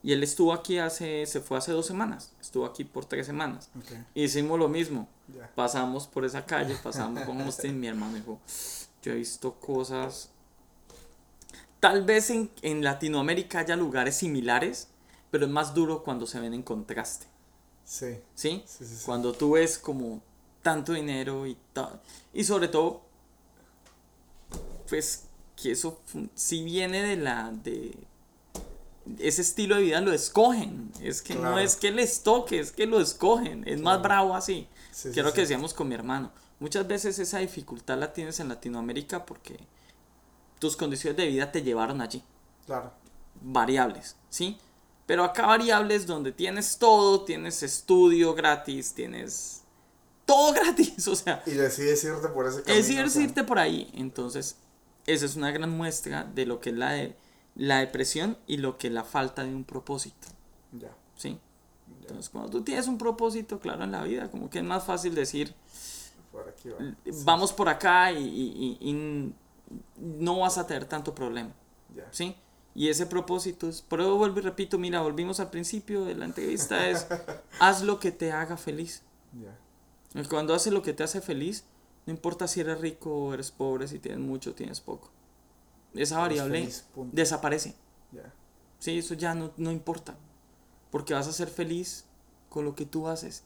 Y él estuvo aquí hace, se fue hace dos semanas, estuvo aquí por tres semanas. Hicimos lo mismo, pasamos por esa calle, pasamos con usted y mi hermano dijo, yo he visto cosas, tal vez en, en Latinoamérica haya lugares similares, pero es más duro cuando se ven en contraste. Sí. ¿Sí? Cuando tú ves como tanto dinero y tal. Y sobre todo, pues que eso si viene de la de ese estilo de vida lo escogen. Es que no es que les toque, es que lo escogen. Es más bravo así. que lo que decíamos con mi hermano. Muchas veces esa dificultad la tienes en Latinoamérica porque tus condiciones de vida te llevaron allí. Claro. Variables, ¿sí? Pero acá variables donde tienes todo, tienes estudio gratis, tienes todo gratis, o sea. Y decides irte por ese camino. Decides irte por ahí. Entonces, esa es una gran muestra de lo que es la, la depresión y lo que es la falta de un propósito. Ya. ¿Sí? Entonces, cuando tú tienes un propósito claro en la vida, como que es más fácil decir, vamos por acá y, y, no vas a tener tanto problema. Ya. ¿Sí? Y ese propósito es, por eso vuelvo y repito, mira, volvimos al principio de la entrevista, es haz lo que te haga feliz. Cuando haces lo que te hace feliz, no importa si eres rico o eres pobre, si tienes mucho o tienes poco. Esa variable desaparece. Sí, eso ya no, no importa. Porque vas a ser feliz con lo que tú haces.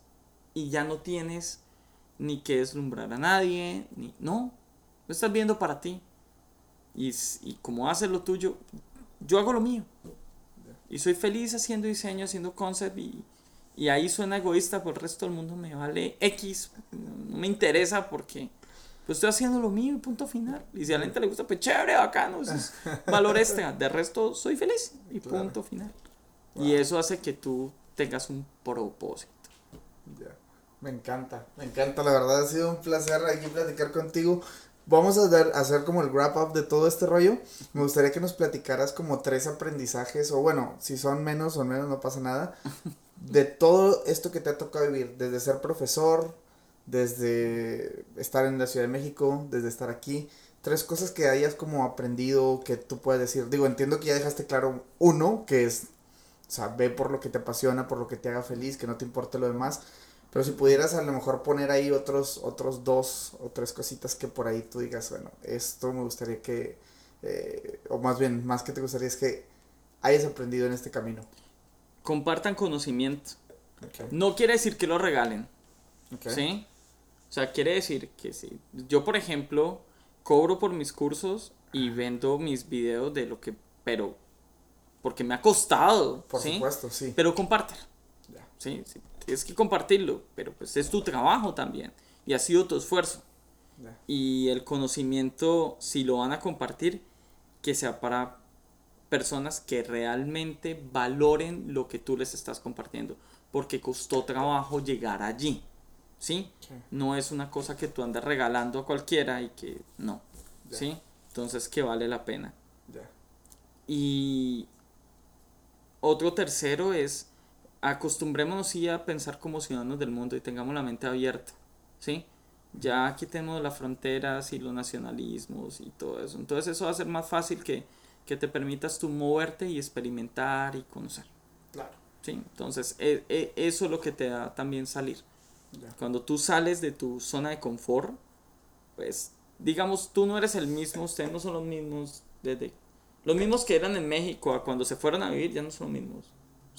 Y ya no tienes ni que deslumbrar a nadie, ni... No, lo estás viendo para ti. Y, y como haces lo tuyo, yo hago lo mío. Y soy feliz haciendo diseño, haciendo concept y, y ahí suena egoísta, por el resto del mundo me vale X, no me interesa porque pues estoy haciendo lo mío y punto final. Y si a la gente le gusta, pues chévere, bacano, eso es valor extra. De resto, soy feliz y punto final. Y eso hace que tú tengas un propósito. Me encanta, me encanta, la verdad ha sido un placer aquí platicar contigo. Vamos a, dar, hacer como el wrap up de todo este rollo. Me gustaría que nos platicaras como tres aprendizajes, o bueno, si son menos o menos, no pasa nada, de todo esto que te ha tocado vivir, desde ser profesor, desde estar en la Ciudad de México, desde estar aquí. Tres cosas que hayas como aprendido, que tú puedes decir. Digo, entiendo que ya dejaste claro uno, que es, o sea, ve por lo que te apasiona, por lo que te haga feliz, que no te importe lo demás. Pero si pudieras a lo mejor poner ahí otros, otros dos o tres cositas que por ahí tú digas, bueno, esto me gustaría que, eh, o más bien, más que te gustaría es que hayas aprendido en este camino. Compartan conocimiento. Ok. No quiere decir que lo regalen, Ok. ¿sí? O sea, quiere decir que sí. Yo, por ejemplo, cobro por mis cursos y vendo mis videos de lo que, pero, porque me ha costado, Por ¿sí? supuesto, sí. Pero compártelo. Ya. Sí, sí, tienes que compartirlo, pero pues es tu trabajo también y ha sido tu esfuerzo. Y el conocimiento, si lo van a compartir, que sea para personas que realmente valoren lo que tú les estás compartiendo, porque costó trabajo llegar allí, ¿sí? Sí. No es una cosa que tú andas regalando a cualquiera y que no. ¿sí? Entonces que vale la pena. Y otro tercero es acostumbrémonos sí a pensar como ciudadanos del mundo y tengamos la mente abierta, ¿sí? Ya quitemos las fronteras y los nacionalismos y todo eso. Entonces eso va a ser más fácil que, que te permitas tú moverte y experimentar y conocer, Claro. ¿sí? Entonces e- e- eso es lo que te da también salir. Ya. Cuando tú sales de tu zona de confort, pues digamos, tú no eres el mismo, ustedes no son los mismos desde los mismos que eran en México a cuando se fueron a vivir ya no son los mismos.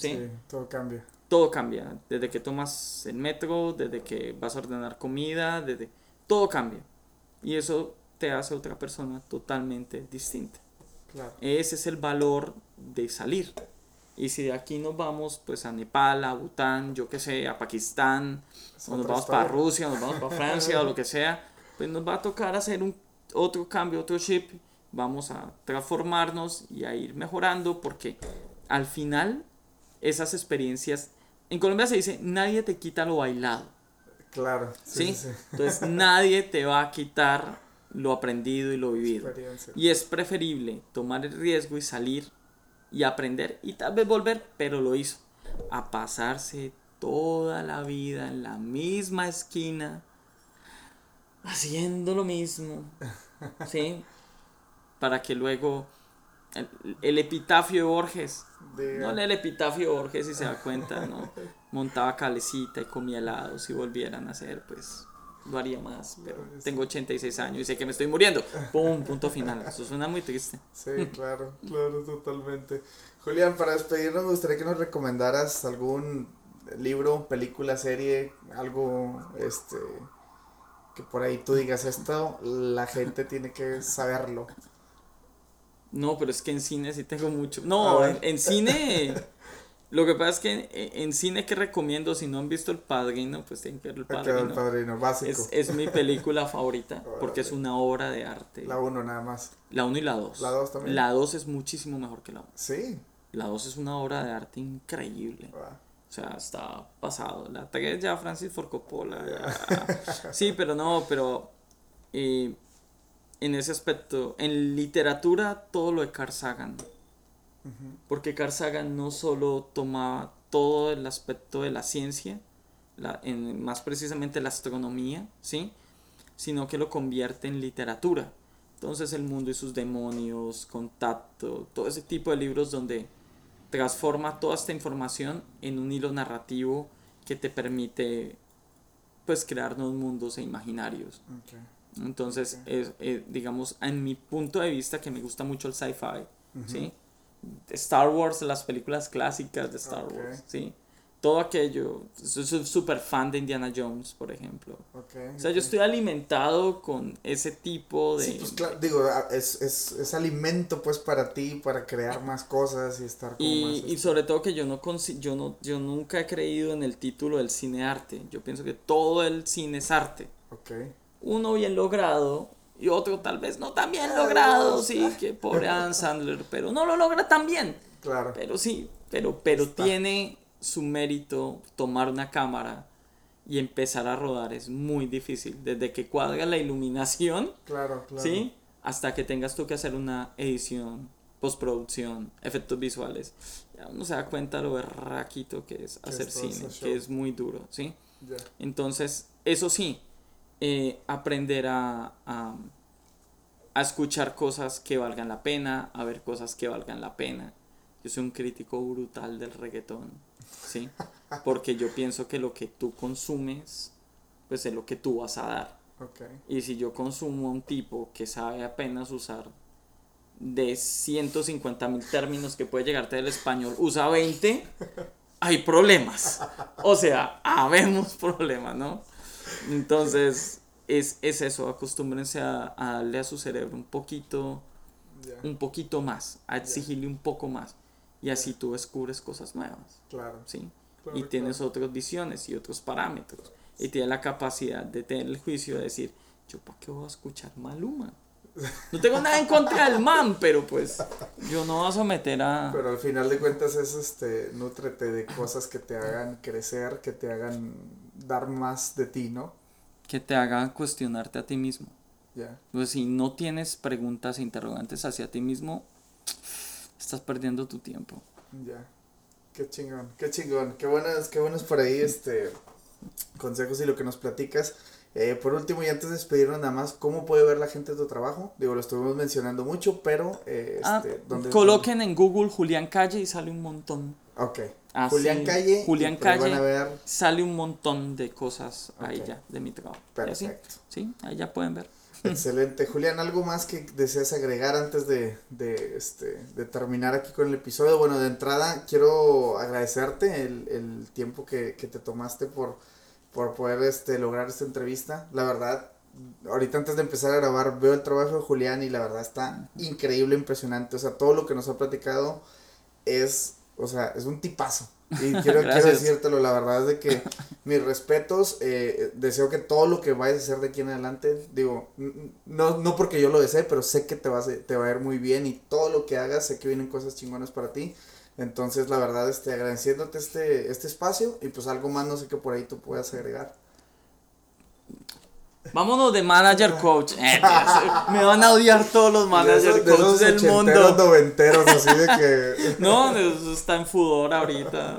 ¿Sí? Sí, todo cambia. Todo cambia, desde que tomas el metro, desde que vas a ordenar comida, desde todo cambia. Y eso te hace otra persona totalmente distinta. Claro. Ese es el valor de salir. Y si de aquí nos vamos pues a Nepal, a Bután, yo qué sé, a Pakistán, Es o nos vamos para historia. Rusia, nos vamos para Francia o lo que sea, pues nos va a tocar hacer un otro cambio, otro chip, vamos a transformarnos y a ir mejorando porque al final esas experiencias, en Colombia se dice, nadie te quita lo bailado, Claro. ¿sí? Sí, sí, sí. Entonces nadie te va a quitar lo aprendido y lo vivido. Y es preferible tomar el riesgo y salir y aprender y tal vez volver, pero lo hizo. A pasarse toda la vida en la misma esquina haciendo lo mismo. ¿Sí? Para que luego el, el epitafio de Borges, No lee el epitafio Borges si se da cuenta, ¿no? Montaba calecita y comía helado. Si volvieran a hacer, pues lo haría más. Pero tengo 86 años y sé que me estoy muriendo. ¡Pum! Punto final. Eso suena muy triste. Sí, claro, claro, totalmente. Julián, para despedirnos, me gustaría que nos recomendaras algún libro, película, serie, algo, este, que por ahí tú digas esto, la gente tiene que saberlo. No, pero es que en cine sí tengo mucho. No, en, en cine. Lo que pasa es que en, en cine que recomiendo, si no han visto El Padrino, pues tienen que ver El quedó el Padrino. padrino, básico. Es, es mi película favorita porque es una obra de arte. La uno nada más. La 1 y la 2. La dos también. La 2 es muchísimo mejor que la 1. Sí. La 2 es una obra de arte increíble. O sea, está pasado. La 3 ya Francis Ford Coppola. ya. Sí, pero no, pero eh, en ese aspecto, en literatura, todo lo de Carl Sagan. Porque Carl Sagan no solo tomaba todo el aspecto de la ciencia, la, en, más precisamente la astronomía, ¿sí? sino que lo convierte en literatura. Entonces el mundo y sus demonios, contacto, todo ese tipo de libros donde transforma toda esta información en un hilo narrativo que te permite pues crear nuevos mundos e imaginarios. Ok. Entonces, es, eh, digamos, en mi punto de vista, que me gusta mucho el sci-fi, ¿sí? Star Wars, las películas clásicas de Star. Wars, ¿sí? Todo aquello. Soy súper fan de Indiana Jones, por ejemplo. Ok. O sea, yo estoy alimentado con ese tipo de... Sí, pues claro, digo, a- es, es, es alimento pues para ti, para crear más cosas y estar como más... Y, y sobre todo que yo no, yo no yo nunca he creído en el título del cine arte. Yo pienso que todo el cine es arte. Ok. Uno bien logrado y otro tal vez no tan bien Ah, logrado, sí, que pobre Adam Sandler, pero no lo logra tan bien. Claro. Pero sí, pero, pero Está. tiene su mérito tomar una cámara y empezar a rodar. Es muy difícil. Desde que cuadra la iluminación, Claro, claro. ¿sí? Hasta que tengas tú que hacer una edición, postproducción, efectos visuales. Ya uno se da cuenta lo berraquito que es hacer cine, que es muy duro, ¿sí? Entonces, eso sí, eh, aprender a, a, a escuchar cosas que valgan la pena, a ver cosas que valgan la pena. Yo soy un crítico brutal del reggaetón. ¿sí? Porque yo pienso que lo que tú consumes, pues es lo que tú vas a dar. Ok. Y si yo consumo a un tipo que sabe apenas usar de 150 mil términos que puede llegarte del español, usa 20, hay problemas. O sea, habemos problemas, ¿no? Entonces, es, es eso, acostúmbrense a, a darle a su cerebro un poquito, un poquito más, a exigirle un poco más. Y así tú descubres cosas nuevas, Claro. ¿sí? claro, y tienes claro. otras visiones y otros parámetros. Y tienes la capacidad de tener el juicio de decir, yo para qué voy a escuchar Maluma. No tengo nada en contra del man, pero pues yo no voy a someter a... Pero al final de cuentas es este, nútrete de cosas que te hagan crecer, que te hagan dar más de ti, ¿no? que te haga cuestionarte a ti mismo. Ya. Pues si no tienes preguntas e interrogantes hacia ti mismo, estás perdiendo tu tiempo. Ya. Qué chingón, qué chingón. Qué buenas, qué buenos por ahí este consejos y lo que nos platicas. Eh, por último, y antes de despedirnos nada más, ¿cómo puede ver la gente tu trabajo? Digo, lo estuvimos mencionando mucho, pero eh, Ah, este, ¿dónde- coloquen en Google Julián Calle y sale un montón. Ok. Ah, Julián Calle. Julián ahí Calle. Van a ver. Sale un montón de cosas ahí ya, de mi trabajo. Así, Perfecto. sí, ahí ya pueden ver. Excelente. Julián, ¿algo más que deseas agregar antes de, de, este, de terminar aquí con el episodio? Bueno, de entrada quiero agradecerte el, el tiempo que, que te tomaste por, por poder este, lograr esta entrevista. La verdad, ahorita antes de empezar a grabar veo el trabajo de Julián y la verdad está increíble, impresionante. O sea, todo lo que nos ha platicado es, o sea, es un tipazo. Y quiero, quiero decírtelo, la verdad es de que mis respetos, eh, deseo que todo lo que vayas a hacer de aquí en adelante, digo, no, no porque yo lo desee, pero sé que te, vas a- te va a ir muy bien y todo lo que hagas, sé que vienen cosas chingonas para ti. Entonces, la verdad, este, agradeciéndote este, este espacio y pues algo más, no sé qué por ahí tú puedas agregar. Vámonos de manager coach. Eh, me van a odiar todos los De manager de coaches esos del mundo. noventeros, así de que... No, eso está en fudor ahorita.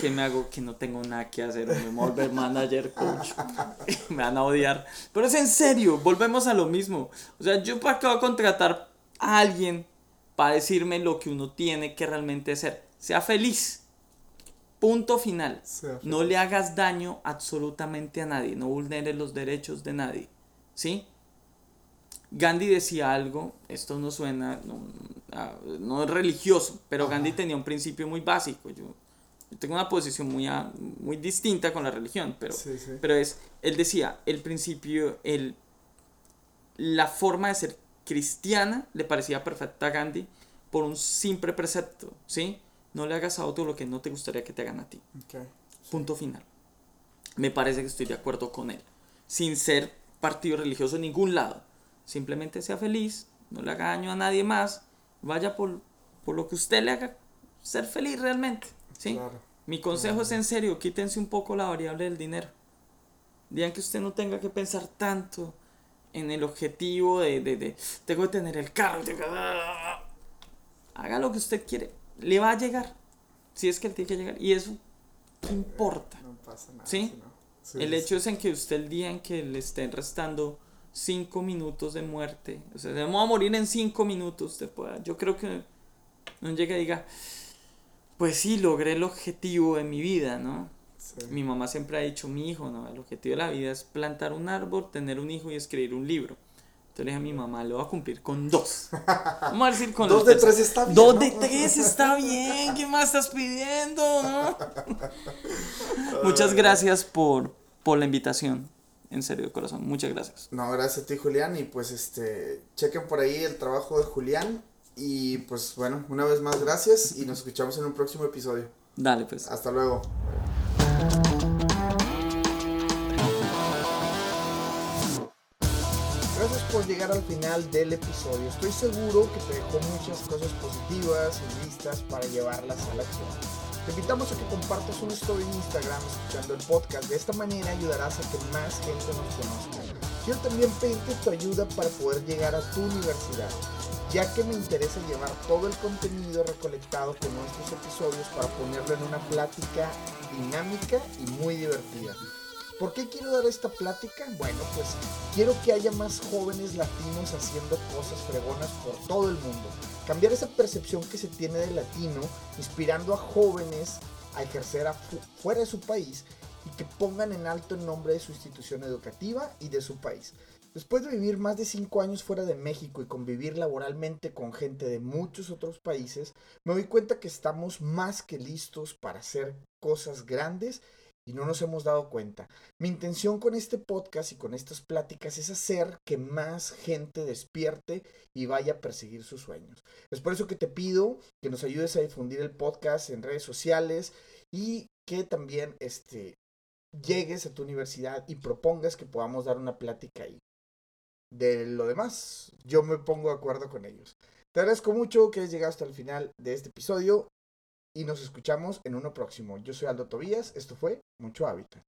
¿Qué me hago? Que no tengo nada que hacer. Me volver manager coach. Me van a odiar. Pero es en serio, volvemos a lo mismo. O sea, yo para qué voy a contratar a alguien para decirme lo que uno tiene que realmente ser. Sea feliz. Punto final. No le hagas daño absolutamente a nadie. No vulneres los derechos de nadie. ¿Sí? Gandhi decía algo, esto no suena, no, no es religioso, pero Ajá. Gandhi tenía un principio muy básico. Yo, yo tengo una posición muy, muy distinta con la religión, pero, Sí, sí. pero es, él decía, el principio, el, la forma de ser cristiana le parecía perfecta a Gandhi por un simple precepto, ¿sí? No le hagas a otro lo que no te gustaría que te hagan a ti. Punto final. Me parece que estoy de acuerdo con él. Sin ser partido religioso en ningún lado. Simplemente sea feliz, no le haga daño a nadie más. Vaya por, por lo que usted le haga ser feliz realmente. ¿sí? Claro. Mi consejo es en serio, quítense un poco la variable del dinero. Digan que usted no tenga que pensar tanto en el objetivo de, de, de tengo que tener el carro. tengo que- Haga lo que usted quiere. Le va a llegar. Si es que él tiene que llegar. Y eso, ¿qué importa? No pasa nada. ¿Sí? El sí, hecho es en que usted el día en que le estén restando 5 minutos de muerte, o sea, vamos a morir en 5 minutos, usted pueda. Yo creo que no llegue y diga, pues sí, logré el objetivo de mi vida, ¿no? sí. Mi mamá siempre ha dicho, mi hijo, ¿no? El objetivo de la vida es plantar un árbol, tener un hijo y escribir un libro. Entonces le dije a mi mamá, lo voy a cumplir con dos. Vamos a decir con Dos los de tres está bien. Dos ¿no? de tres está bien. ¿Qué más estás pidiendo? no? Muchas gracias por, por la invitación. En serio, de corazón. Muchas gracias. No, gracias a ti, Julián. Y pues, este, chequen por ahí el trabajo de Julián. Y pues, bueno, una vez más, gracias. Y nos escuchamos en un próximo episodio. Dale, pues. Hasta luego. Llegar al final del episodio. Estoy seguro que te dejó muchas cosas positivas y listas para llevarlas a la acción. Te invitamos a que compartas una story en Instagram escuchando el podcast. De esta manera ayudarás a que más gente nos conozca. Quiero también pedirte tu ayuda para poder llegar a tu universidad, ya que me interesa llevar todo el contenido recolectado con nuestros episodios para ponerlo en una plática dinámica y muy divertida. ¿Por qué quiero dar esta plática? Bueno, pues quiero que haya más jóvenes latinos haciendo cosas fregonas por todo el mundo. Cambiar esa percepción que se tiene del latino, inspirando a jóvenes a ejercer fuera de su país y que pongan en alto el nombre de su institución educativa y de su país. Después de vivir más de 5 años fuera de México y convivir laboralmente con gente de muchos otros países, me doy cuenta que estamos más que listos para hacer cosas grandes y no nos hemos dado cuenta. Mi intención con este podcast y con estas pláticas es hacer que más gente despierte y vaya a perseguir sus sueños. Es por eso que te pido que nos ayudes a difundir el podcast en redes sociales y que también este, llegues a tu universidad y propongas que podamos dar una plática ahí. De lo demás, yo me pongo de acuerdo con ellos. Te agradezco mucho que hayas llegado hasta el final de este episodio y nos escuchamos en uno próximo. Yo soy Aldo Tobías, esto fue Mucho Hábitat.